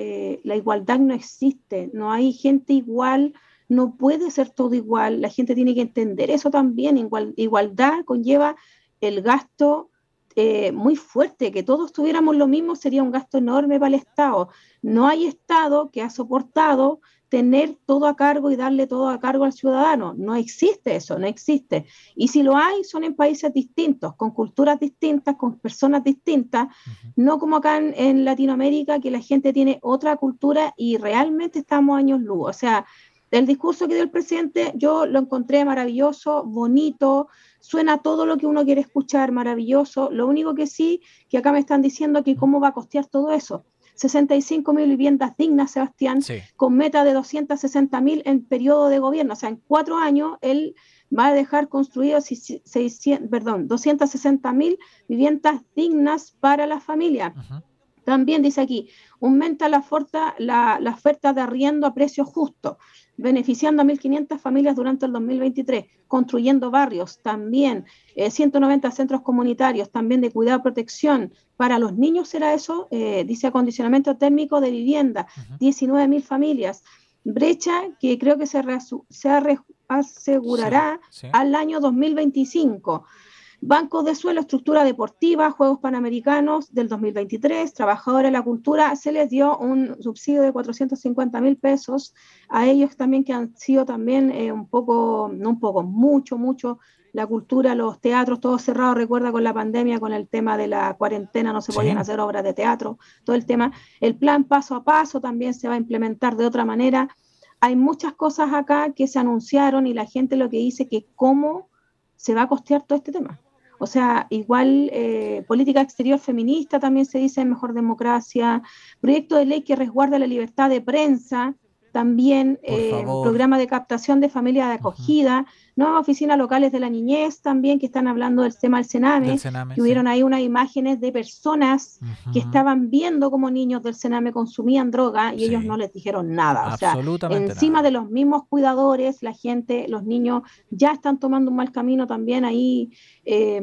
la igualdad no existe, no hay gente igual no puede ser todo igual, la gente tiene que entender eso también, Igual, igualdad conlleva el gasto eh, muy fuerte, que todos tuviéramos lo mismo sería un gasto enorme para el Estado. No hay Estado que ha soportado tener todo a cargo y darle todo a cargo al ciudadano. No existe eso, no existe. Y si lo hay, son en países distintos, con culturas distintas, con personas distintas, no como acá en, en, Latinoamérica, que la gente tiene otra cultura y realmente estamos años luz. O sea, el discurso que dio el presidente yo lo encontré maravilloso, bonito, suena todo lo que uno quiere escuchar, maravilloso. Lo único que sí, que acá me están diciendo que cómo va a costear todo eso. 65 mil viviendas dignas, Sebastián, con meta de 260 mil en periodo de gobierno. O sea, en cuatro años él va a dejar construidos 600, perdón, 260 mil viviendas dignas para la familia. También dice aquí, aumenta la oferta, la, la oferta de arriendo a precios justos beneficiando a 1.500 familias durante el 2023, construyendo barrios, también 190 eh, centros comunitarios, también de cuidado y protección. Para los niños será eso, eh, dice acondicionamiento térmico de vivienda, 19.000 familias. Brecha que creo que se, se asegurará al año 2025. Bancos de suelo, estructura deportiva, Juegos Panamericanos del 2023, trabajadores de la cultura, se les dio un subsidio de 450 mil pesos a ellos también que han sido también eh, un poco, no un poco, mucho, mucho, la cultura, los teatros, todo cerrado, recuerda con la pandemia, con el tema de la cuarentena, no se podían hacer obras de teatro, todo el tema. El plan paso a paso también se va a implementar de otra manera. Hay muchas cosas acá que se anunciaron y la gente lo que dice que cómo se va a costear todo este tema. O sea, igual eh, política exterior feminista también se dice en Mejor Democracia, proyecto de ley que resguarda la libertad de prensa, también eh, programa de captación de familia de acogida, nuevas oficinas locales de la niñez también que están hablando del tema del Sename, que hubieron ahí unas imágenes de personas que estaban viendo cómo niños del Sename consumían droga y ellos no les dijeron nada. O sea, encima de los mismos cuidadores, la gente, los niños ya están tomando un mal camino también ahí eh,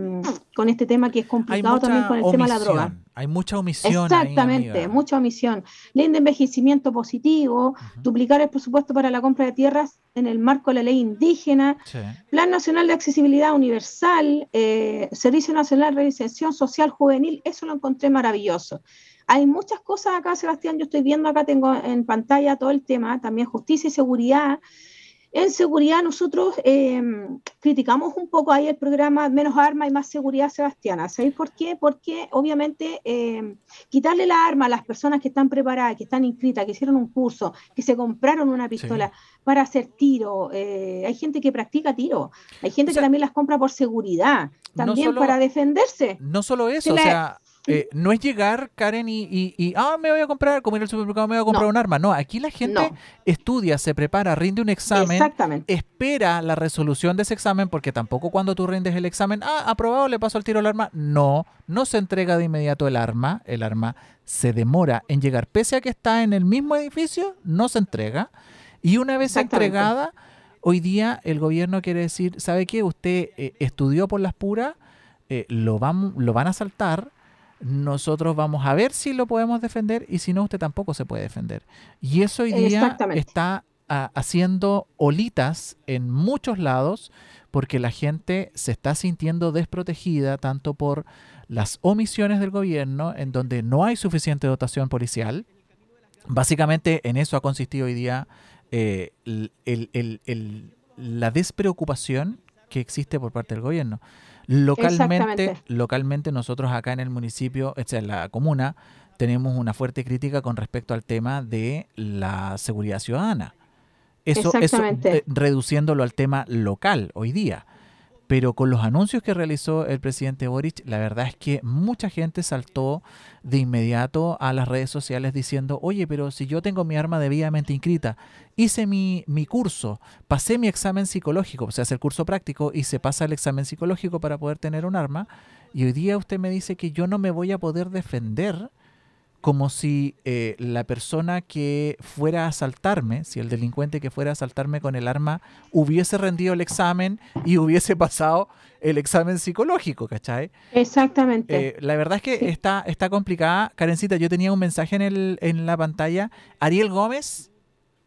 con este tema que es complicado también con el tema de la droga. Hay mucha omisión. Exactamente, mucha omisión. Ley de envejecimiento positivo, duplicar el presupuesto para la compra de tierras en el marco de la ley indígena, Plan Nacional de Accesibilidad Universal, eh, Servicio Nacional de Reinserción Social Juvenil, eso lo encontré maravilloso. Hay muchas cosas acá, Sebastián, yo estoy viendo acá, tengo en pantalla todo el tema, también justicia y seguridad, en seguridad nosotros em, criticamos un poco ahí el programa Menos Armas y Más Seguridad Sebastiana. ¿Sabéis por qué? Porque obviamente em, quitarle la arma a las personas que están preparadas, que están inscritas, que hicieron un curso, que se compraron una pistola para hacer tiro. Eh, hay gente que practica tiro. Hay gente que también las compra por seguridad, también para defenderse. No solo eso, o sea eh, no es llegar, Karen, y, y, ah, me voy a comprar, como ir al supermercado, me voy a comprar un arma. No, aquí la gente estudia, se prepara, rinde un examen, espera la resolución de ese examen, porque tampoco cuando tú rindes el examen, ah, aprobado, le paso el tiro al arma. No, no se entrega de inmediato el arma, el arma se demora en llegar, pese a que está en el mismo edificio, no se entrega. Y una vez entregada, hoy día el gobierno quiere decir, ¿sabe qué? Usted eh, estudió por las puras, eh, lo, van, lo van a saltar nosotros vamos a ver si lo podemos defender y si no, usted tampoco se puede defender. Y eso hoy día está ah, haciendo olitas en muchos lados porque la gente se está sintiendo desprotegida tanto por las omisiones del gobierno en donde no hay suficiente dotación policial. Básicamente en eso ha consistido hoy día eh, la despreocupación que existe por parte del gobierno. Localmente, localmente nosotros acá en el municipio, en la comuna, tenemos una fuerte crítica con respecto al tema de la seguridad ciudadana. Eso, eso eh, reduciéndolo al tema local hoy día. Pero con los anuncios que realizó el presidente Boric, la verdad es que mucha gente saltó de inmediato a las redes sociales diciendo, oye, pero si yo tengo mi arma debidamente inscrita, hice mi, mi curso, pasé mi examen psicológico, o sea, hace el curso práctico y se pasa el examen psicológico para poder tener un arma, y hoy día usted me dice que yo no me voy a poder defender como si eh, la persona que fuera a asaltarme, si el delincuente que fuera a asaltarme con el arma hubiese rendido el examen y hubiese [LAUGHS] pasado el examen psicológico, ¿cachai? Exactamente. Eh, la verdad es que está, está complicada. Karencita, yo tenía un mensaje en, el, en la pantalla. Ariel Gómez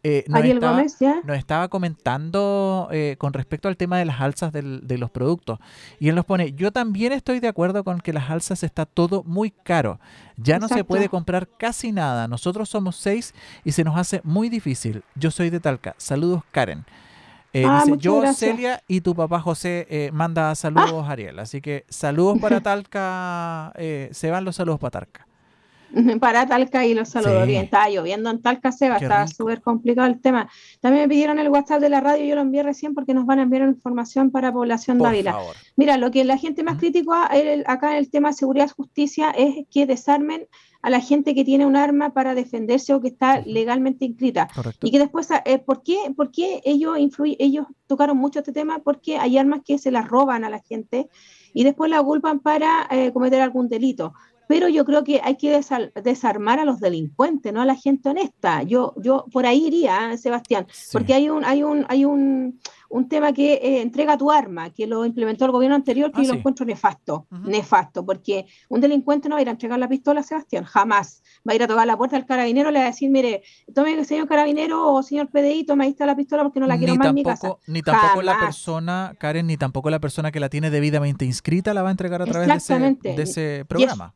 eh, nos, estaba, nos estaba comentando eh, con respecto al tema de las alzas de los productos. Y él nos pone, yo también estoy de acuerdo con que las alzas está todo muy caro. Ya no se puede comprar casi nada. Nosotros somos seis y se nos hace muy difícil. Yo soy de Talca. Saludos, Karen. Eh, ah, dice, yo, Celia, y tu papá José manda saludos, a Ariel. Así que saludos para [LAUGHS] Talca. se van los saludos para Talca. [LAUGHS] para Talca y los saludo bien. Estaba lloviendo en Talca, Seba, estaba súper complicado el tema. También me pidieron el WhatsApp de la radio, yo lo envié recién porque nos van a enviar información para población de Ávila. Mira, lo que la gente más crítica acá en el tema de seguridad y justicia es que desarmen a la gente que tiene un arma para defenderse o que está legalmente inscrita. Y que después, eh, ¿por, qué, ¿por qué ellos, ellos tocaron mucho este tema? Porque hay armas que se las roban a la gente y después la culpan para eh, cometer algún delito pero yo creo que hay que desarmar a los delincuentes, no a la gente honesta. Yo, yo por ahí iría, ¿eh, Sebastián, porque hay un, hay un, hay un, un tema que eh, entrega tu arma, que lo implementó el gobierno anterior, que Ah, yo lo encuentro nefasto, nefasto, porque un delincuente no va a ir a entregar la pistola a Sebastián, jamás. Va a ir a tocar la puerta del carabinero, le va a decir, mire, tome señor carabinero o señor PDI, tome ahí está la pistola porque no la quiero ni más en mi casa. tampoco, ni tampoco la Jamás. persona, Karen, ni tampoco la persona que la tiene debidamente inscrita la va a entregar a través de ese, de ese programa.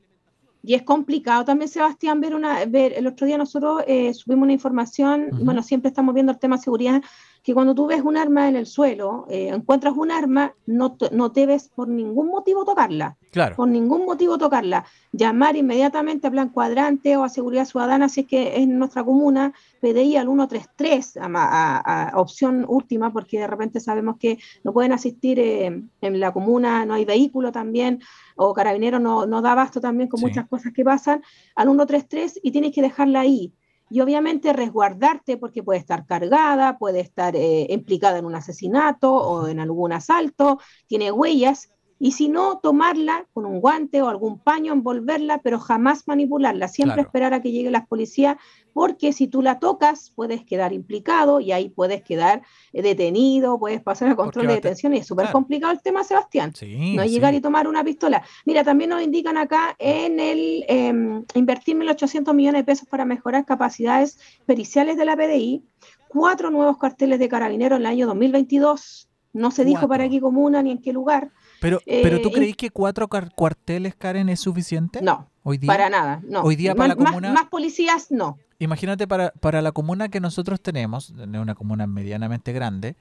Y es complicado también, Sebastián, ver una. ver El otro día nosotros eh, subimos una información, bueno, siempre estamos viendo el tema de seguridad, que cuando tú ves un arma en el suelo, eh, encuentras un arma, no, te- no debes por ningún motivo tocarla, Claro. por ningún motivo tocarla. Llamar inmediatamente a Plan Cuadrante o a Seguridad Ciudadana, si es que es en nuestra comuna, PDI al 133, a, ma- a- a opción última, porque de repente sabemos que no pueden asistir eh, en la comuna, no hay vehículo también, o Carabineros no, no da abasto también con Sí. muchas cosas que pasan, al 133 y tienes que dejarla ahí. Y obviamente resguardarte porque puede estar cargada, puede estar eh, implicada en un asesinato o en algún asalto, tiene huellas. Y si no, tomarla con un guante o algún paño, envolverla, pero jamás manipularla, siempre Claro. esperar a que lleguen las policías, porque si tú la tocas, puedes quedar implicado y ahí puedes quedar eh, detenido, puedes pasar a control de te- detención y es súper claro. complicado el tema, Sebastián. Sí, No es sí. llegar y tomar una pistola. Mira, también nos indican acá en el eh, invertir 1.800 millones de pesos para mejorar capacidades periciales de la PDI, cuatro nuevos carteles de carabineros en el año 2022. No se dijo Cuatro. para qué comuna ni en qué lugar. Pero, pero ¿tú Eh, creís que cuatro cuarteles, Karen, es suficiente? No, Hoy día. para nada. No. Hoy día más, para la más- comuna- más policías, no. Imagínate para, para la comuna que nosotros tenemos, en una comuna medianamente grande,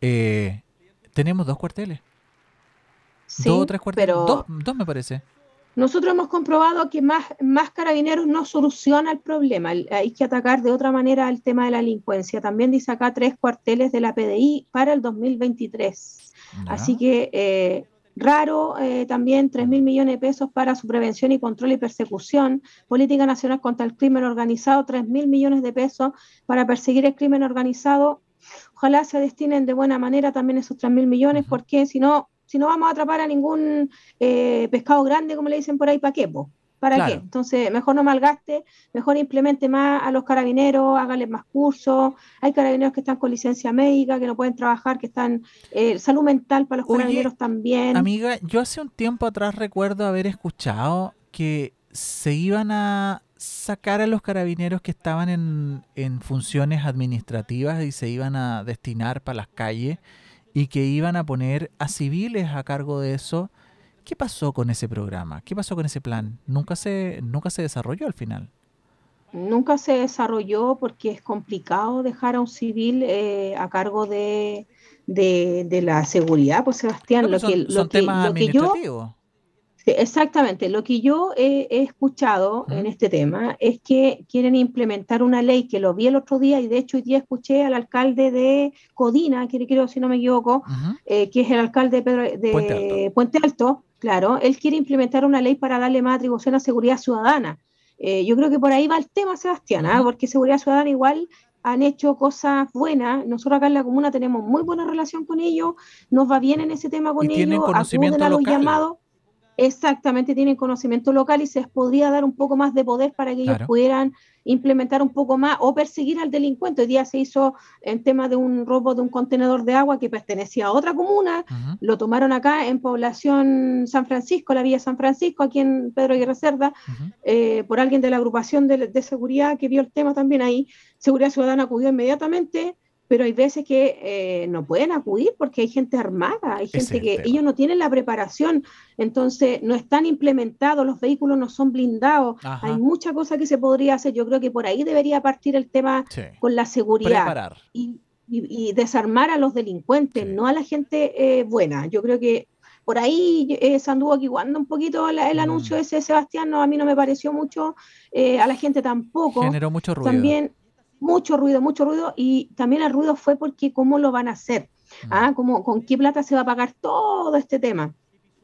eh, tenemos dos cuarteles. Sí, dos o tres cuarteles. pero Dos, dos me parece. nosotros hemos comprobado que más, más carabineros no soluciona el problema. Hay que atacar de otra manera el tema de la delincuencia. También dice acá tres cuarteles de la PDI para el 2023. Ya. Así que eh, raro eh, también 3 mil millones de pesos para su prevención y control y persecución. Política Nacional contra el Crimen Organizado, 3 mil millones de pesos para perseguir el crimen organizado. Ojalá se destinen de buena manera también esos 3 mil millones, porque si no, si no vamos a atrapar a ningún eh, pescado grande, como le dicen por ahí, ¿para qué? po? ¿Para Claro. qué? Entonces, mejor no malgaste, mejor implemente más a los carabineros, hágale más cursos. Hay carabineros que están con licencia médica, que no pueden trabajar, que están eh, salud mental para los Oye, carabineros también. Amiga, yo hace un tiempo atrás recuerdo haber escuchado que se iban a sacar a los carabineros que estaban en, en funciones administrativas y se iban a destinar para las calles y que iban a poner a civiles a cargo de eso. ¿Qué pasó con ese programa? ¿Qué pasó con ese plan? Nunca se, nunca se desarrolló al final. Nunca se desarrolló porque es complicado dejar a un civil eh, a cargo de, de, de la seguridad, pues Sebastián, No, lo que, lo son que, temas lo que yo Exactamente, lo que yo he, he escuchado en este tema es que quieren implementar una ley que lo vi el otro día y de hecho hoy día escuché al alcalde de Codina, que creo si no me equivoco, eh, que es el alcalde Pedro- de Puente Alto. Puente Alto, claro, él quiere implementar una ley para darle más atribución a seguridad ciudadana. Eh, yo creo que por ahí va el tema, Sebastián, ¿ah? Porque seguridad ciudadana igual han hecho cosas buenas. Nosotros acá en la comuna tenemos muy buena relación con ellos, nos va bien en ese tema con Y ellos, acuden a los local. llamados. Exactamente, tienen conocimiento local y se les podría dar un poco más de poder para que ellos Claro. pudieran implementar un poco más o perseguir al delincuente. Hoy día se hizo en tema de un robo de un contenedor de agua que pertenecía a otra comuna, lo tomaron acá en población San Francisco, la Villa San Francisco, aquí en Pedro Aguirre Cerda, eh, por alguien de la agrupación de, de seguridad que vio el tema también ahí. Seguridad Ciudadana acudió inmediatamente, pero hay veces que eh, no pueden acudir porque hay gente armada, hay gente que ellos no tienen la preparación, entonces no están implementados, los vehículos no son blindados, Ajá. hay mucha cosa que se podría hacer. Yo creo que por ahí debería partir el tema Sí. con la seguridad Preparar. y, y- y desarmar a los delincuentes, Sí. no a la gente eh, buena. Yo creo que por ahí eh, se anduvo equivocando un poquito la- el Mm. anuncio ese de Sebastián, no, a mí no me pareció mucho, eh, a la gente tampoco. Generó mucho ruido. También mucho ruido, mucho ruido, y también el ruido fue porque cómo lo van a hacer, Mm. ¿ah? ¿Cómo- ¿Con qué plata se va a pagar todo este tema?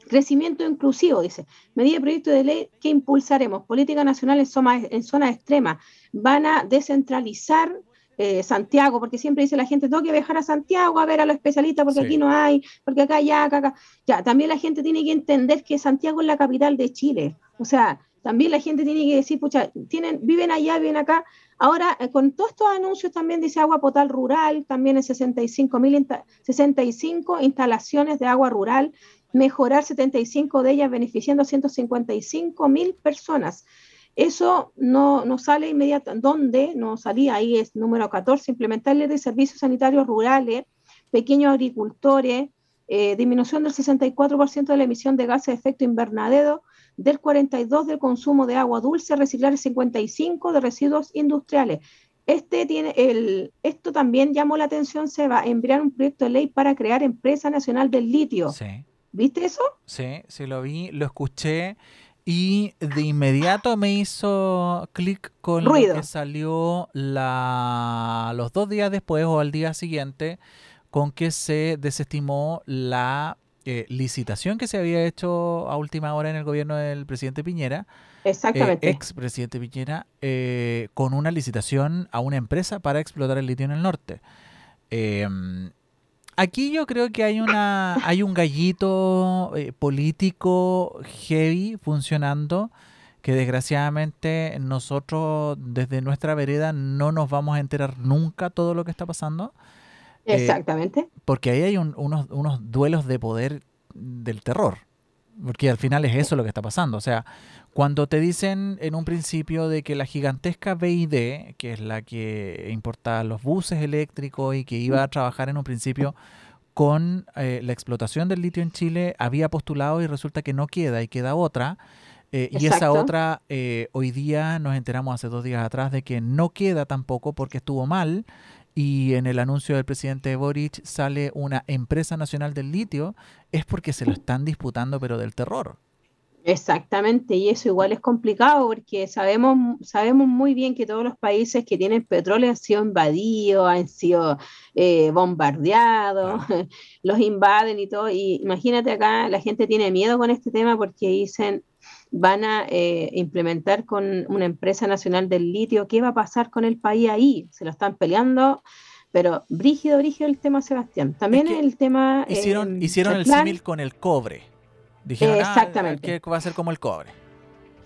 Crecimiento inclusivo, dice. Medida de proyecto de ley que impulsaremos. Política nacional en zona, en zona extrema. Van a descentralizar eh, Santiago, porque siempre dice la gente, tengo que viajar a Santiago a ver a los especialistas porque Sí. aquí no hay, porque acá ya, acá, acá. Ya, también la gente tiene que entender que Santiago es la capital de Chile. O sea, también la gente tiene que decir, pucha, tienen, viven allá, viven acá. Ahora, eh, con todos estos anuncios también dice agua potable rural, también en 65, mil 65 instalaciones de agua rural, mejorar 75 de ellas beneficiando a 155 mil personas. Eso no, no sale inmediatamente, ¿dónde? No salía ahí, es número 14, implementar de servicios sanitarios rurales, pequeños agricultores, eh, disminución del 64% de la emisión de gases de efecto invernadero, del 42% del consumo de agua dulce, reciclar el 55% de residuos industriales. Este tiene el, esto también llamó la atención, se va a enviar un proyecto de ley para crear empresa nacional del litio. Sí. ¿Viste eso? Sí, sí lo vi, lo escuché y de inmediato me hizo clic con lo que salió la, los dos días después o al día siguiente con que se desestimó la eh, licitación que se había hecho a última hora en el gobierno del presidente Piñera. Exactamente. Eh, ex presidente Piñera, eh, con una licitación a una empresa para explotar el litio en el norte. Em, aquí yo creo que hay una hay un gallito eh, político heavy funcionando que desgraciadamente nosotros desde nuestra vereda no nos vamos a enterar nunca todo lo que está pasando. Eh, Exactamente. porque ahí hay unos, unos duelos de poder del terror. Porque al final es eso lo que está pasando. O sea, cuando te dicen en un principio de que la gigantesca BID, que es la que importa los buses eléctricos y que iba a trabajar en un principio con eh, la explotación del litio en Chile, había postulado y resulta que no queda y queda otra. Eh, y esa otra, eh, hoy día nos enteramos hace dos días atrás de que no queda tampoco porque estuvo mal. Y en el anuncio del presidente Boric sale una empresa nacional del litio, es porque se lo están disputando, pero del terror. Exactamente, y eso igual es complicado porque sabemos, sabemos muy bien que todos los países que tienen petróleo han sido invadidos, han sido eh, bombardeados, [LAUGHS] los invaden y todo. Y imagínate acá, la gente tiene miedo con este tema porque dicen, van a eh, implementar con una empresa nacional del litio, ¿qué va a pasar con el país ahí? Se lo están peleando. Pero brígido, brígido el tema, Sebastián. También el tema... Hicieron, eh, hicieron el símil con el cobre Dijeron, ah, Exactamente. que va a ser como el cobre.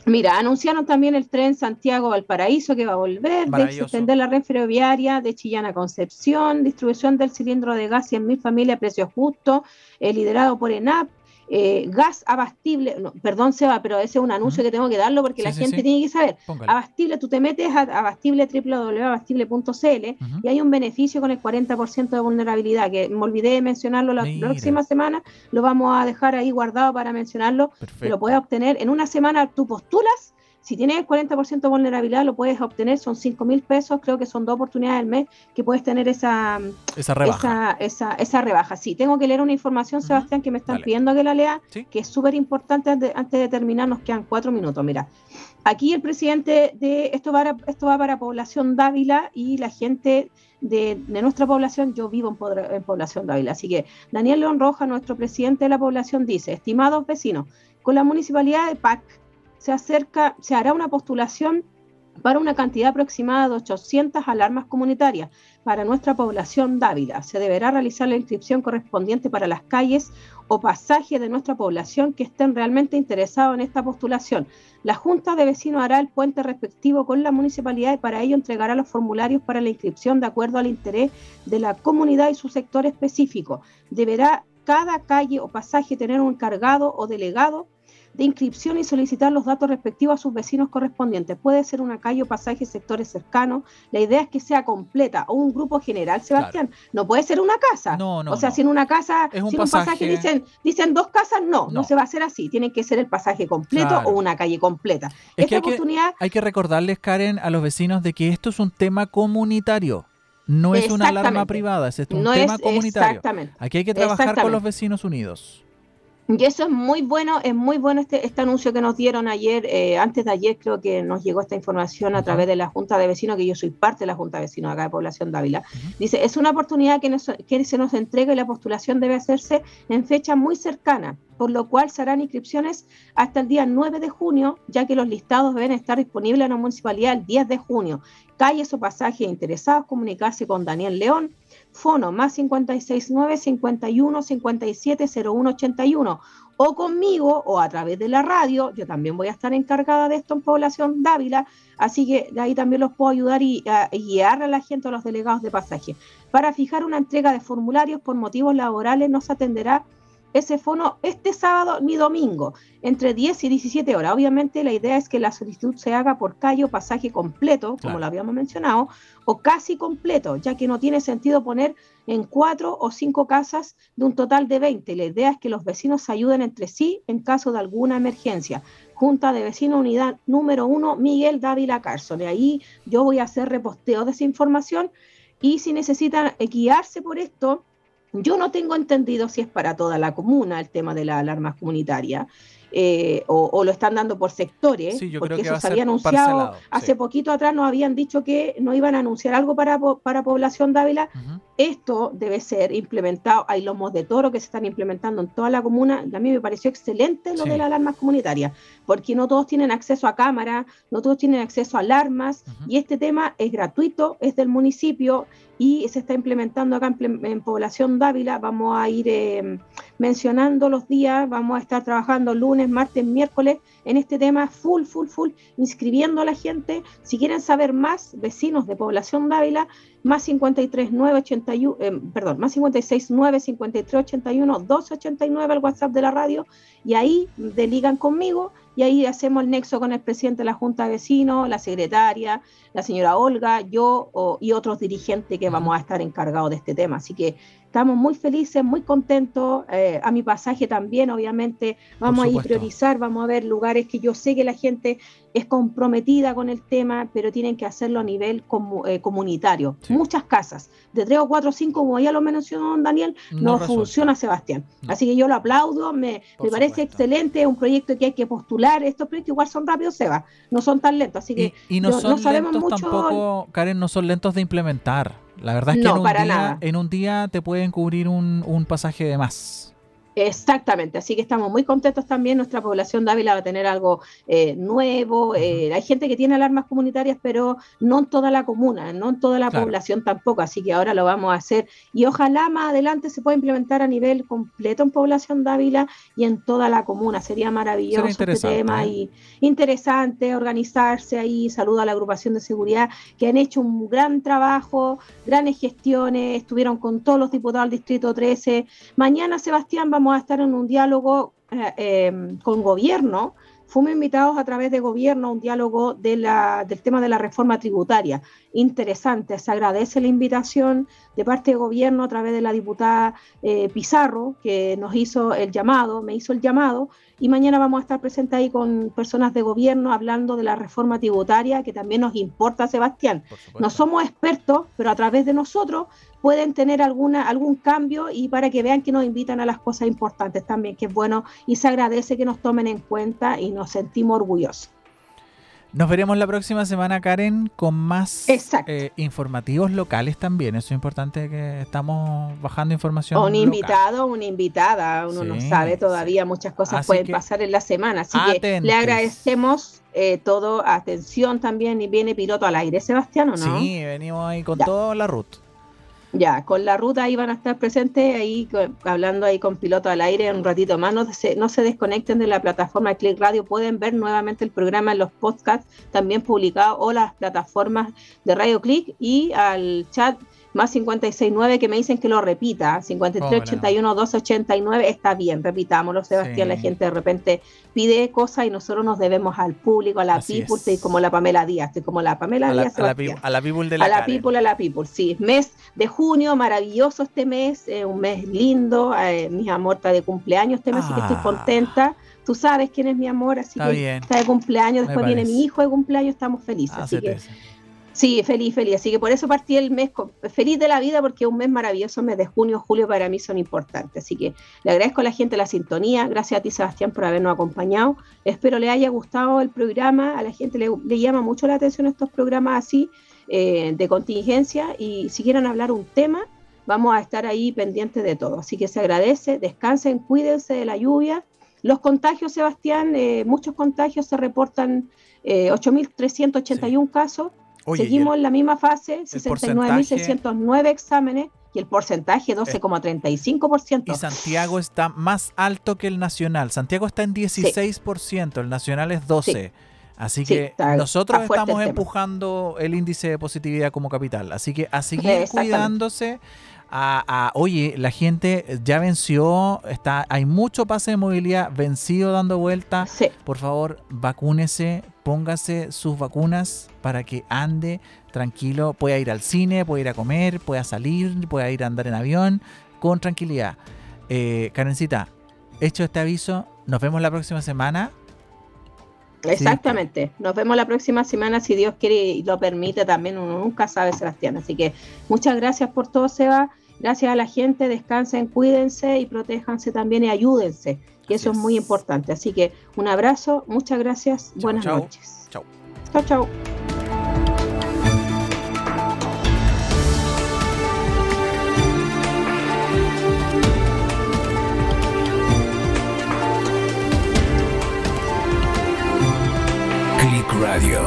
Mira, anunciaron también el tren Santiago-Valparaíso que va a volver, de extender la red ferroviaria de Chillán a Concepción, distribución del cilindro de gas en mi familia a precio justo, eh, liderado por ENAP, eh, gas abastible, perdón Seba, pero ese es un anuncio que tengo que darlo porque la gente tiene que saber. Abastible, tú te metes a abastible www.abastible.cl y hay un beneficio con el 40% de vulnerabilidad, que me olvidé de mencionarlo la próxima semana, lo vamos a dejar ahí guardado para mencionarlo, lo puedes obtener. En una semana, tú postulas si tienes el 40% de vulnerabilidad, lo puedes obtener, son 5 mil pesos, creo que son dos oportunidades al mes que puedes tener esa, esa rebaja. Esa, esa, rebaja. Sí, tengo que leer una información, Sebastián, que me están pidiendo que la lea, que es súper importante antes, de terminar, nos quedan cuatro minutos. Mira, aquí el presidente de esto va, esto va para población Dávila y la gente de, nuestra población, yo vivo en, en población Dávila. Así que Daniel León Roja, nuestro presidente de la población, dice, estimados vecinos, con la municipalidad de PAC se hará una postulación para una cantidad aproximada de 800 alarmas comunitarias para nuestra población Dávila. Se deberá realizar la inscripción correspondiente para las calles o pasajes de nuestra población que estén realmente interesados en esta postulación. La Junta de Vecinos hará el puente respectivo con la municipalidad y para ello entregará los formularios para la inscripción de acuerdo al interés de la comunidad y su sector específico. Deberá cada calle o pasaje tener un encargado o delegado de inscripción y solicitar los datos respectivos a sus vecinos correspondientes. Puede ser una calle o pasaje, sectores cercanos. La idea es que sea completa o un grupo general, Sebastián. No puede ser una casa. No, no, o sea, si en una casa, si en un pasaje dicen, dicen dos casas, no, no, se va a hacer así. Tiene que ser el pasaje completo o una calle completa. Es Esta que oportunidad. hay que recordarles, Karen, a los vecinos de que esto es un tema comunitario. No es una alarma privada, es un tema comunitario. Exactamente. Aquí hay que trabajar con los vecinos unidos. Y eso es muy bueno, es muy bueno este, este anuncio que nos dieron ayer, eh, antes de ayer creo que nos llegó esta información a través de la Junta de Vecinos, que yo soy parte de la Junta de Vecinos acá de Población Dávila. Dice, es una oportunidad que, que se nos entrega y la postulación debe hacerse en fecha muy cercana, por lo cual se harán inscripciones hasta el día 9 de junio, ya que los listados deben estar disponibles en la municipalidad el 10 de junio. Calles o pasajes interesados, comunicarse con Daniel León, fono más 569 51 57 01 81 o conmigo o a través de la radio, yo también voy a estar encargada de esto en Población Dávila, así que de ahí también los puedo ayudar y, guiar a la gente, a los delegados de pasaje. Para fijar una entrega de formularios por motivos laborales nos atenderá ese fono este sábado ni domingo, entre 10 y 17 horas. Obviamente la idea es que la solicitud se haga por calle o pasaje completo, como lo habíamos mencionado, o casi completo, ya que no tiene sentido poner en cuatro o cinco casas de un total de 20. La idea es que los vecinos se ayuden entre sí en caso de alguna emergencia. Junta de Vecinos Unidad número uno, Miguel Dávila Carson. De ahí yo voy a hacer reposteo de esa información y si necesitan guiarse por esto, yo no tengo entendido si es para toda la comuna el tema de las alarmas comunitarias. Eh, o, lo están dando por sectores, porque eso se había anunciado hace poquito atrás, nos habían dicho que no iban a anunciar algo para, para población Dávila. Esto debe ser implementado, hay lomos de toro que se están implementando en toda la comuna, a mí me pareció excelente lo de las alarmas comunitarias, porque no todos tienen acceso a cámara, no todos tienen acceso a alarmas, y este tema es gratuito, es del municipio, y se está implementando acá en, Población Dávila. Vamos a ir eh, mencionando los días, vamos a estar trabajando lunes, martes, miércoles en este tema full, full, full, inscribiendo a la gente. Si quieren saber más, vecinos de Población Dávila, más 53 981, eh, perdón, más 56 9 53 81 289 al WhatsApp de la radio y ahí deligan conmigo y ahí hacemos el nexo con el presidente de la Junta de Vecinos, la secretaria, la señora Olga, yo y otros dirigentes que vamos a estar encargados de este tema. Así que estamos muy felices, muy contentos. Eh, a mi pasaje también, obviamente, vamos a ir priorizar, vamos a ver lugares que yo sé que la gente es comprometida con el tema, pero tienen que hacerlo a nivel eh, comunitario. Muchas casas, de tres o cuatro o cinco, como ya lo mencionó Daniel, no, funciona Sebastián. Así que yo lo aplaudo, me, parece excelente, es un proyecto que hay que postular. Estos proyectos igual son rápidos, Seba, no son tan lentos. Así que y, no, son sabemos lentos mucho. tampoco, Karen, no son lentos de implementar. La verdad es que en, un día, en un día te pueden cubrir un, un pasaje de más. Exactamente, así que estamos muy contentos también. Nuestra población de Ávila va a tener algo eh, nuevo. Eh, hay gente que tiene alarmas comunitarias, pero no en toda la comuna, no en toda la población tampoco. Así que ahora lo vamos a hacer y ojalá más adelante se pueda implementar a nivel completo en población de Ávila y en toda la comuna. Sería maravilloso este tema ¿eh? y interesante organizarse ahí. Saludo a la agrupación de seguridad que han hecho un gran trabajo, grandes gestiones, estuvieron con todos los diputados del Distrito 13. Mañana, Sebastián, vamos a estar en un diálogo eh, em, con gobierno. Fuimos invitados a través de gobierno a un diálogo del tema de la reforma tributaria. Interesante, se agradece la invitación de parte de gobierno a través de la diputada eh, Pizarro, que nos hizo el llamado, me hizo el llamado, y mañana vamos a estar presentes ahí con personas de gobierno hablando de la reforma tributaria, que también nos importa, Sebastián. No somos expertos, pero a través de nosotros pueden tener alguna, algún cambio y para que vean que nos invitan a las cosas importantes también, que es bueno y se agradece que nos tomen en cuenta y nos sentimos orgullosos. Nos veremos la próxima semana, Karen, con más eh, informativos locales también. Eso es importante que estamos bajando información. Un invitado, una invitada. Uno no sabe todavía, muchas cosas pueden pasar en la semana. Así que le agradecemos eh, todo, atención también. Y viene piloto al aire, Sebastián, ¿o no? Sí, venimos ahí con toda la ruta. Ya, con la ruta ahí van a estar presentes, ahí hablando ahí con piloto al aire un ratito más. No se, no se desconecten de la plataforma Click Radio, pueden ver nuevamente el programa en los podcasts también publicados o las plataformas de Radio Click y al chat más 569 que me dicen que lo repita, 5381 289 está bien, repitámoslo, Sebastián, la gente de repente pide cosas y nosotros nos debemos al público, a la people, estoy como la Pamela Díaz, estoy como la Pamela Díaz. a, la, people de la A la people, a la people, sí. Mes de junio, maravilloso este mes, un mes lindo, eh, mi amor está de cumpleaños este mes, así que estoy ah. contenta. Tú sabes quién es mi amor, así que está de cumpleaños, después viene mi hijo de cumpleaños, estamos felices. así que Sí, feliz, feliz. Así que por eso partí el mes feliz de la vida, porque es un mes maravilloso, mes de junio, julio para mí son importantes. Así que le agradezco a la gente la sintonía. Gracias a ti, Sebastián, por habernos acompañado. Espero le haya gustado el programa. A la gente le, llama mucho la atención estos programas así eh, de contingencia. Y si quieren hablar un tema, vamos a estar ahí pendientes de todo. Así que se agradece. Descansen, cuídense de la lluvia. Los contagios, Sebastián, eh, muchos contagios se reportan. Eh, 8.381 casos Seguimos en la misma fase, 69.609 exámenes, y el porcentaje 12,35%. Y Santiago está más alto que el nacional. Santiago está en 16%, el nacional es 12%. Así que nosotros estamos empujando el índice de positividad como capital. Así que a seguir cuidándose. A, oye, la gente ya venció, está, hay mucho pase de movilidad vencido dando vuelta. Por favor, vacúnese, póngase sus vacunas para que ande tranquilo, pueda ir al cine, pueda ir a comer, pueda salir, pueda ir a andar en avión con tranquilidad. Eh, Karencita, hecho este aviso, nos vemos la próxima semana. Exactamente. Nos vemos la próxima semana, si Dios quiere y lo permite, también uno nunca sabe, Sebastián. Así que muchas gracias por todo, Seba. Gracias a la gente, descansen, cuídense y protéjanse también y ayúdense, que eso es. muy importante. Así que un abrazo, muchas gracias, buenas noches. Chao. Chao, chao. Radio.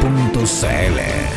Punto CL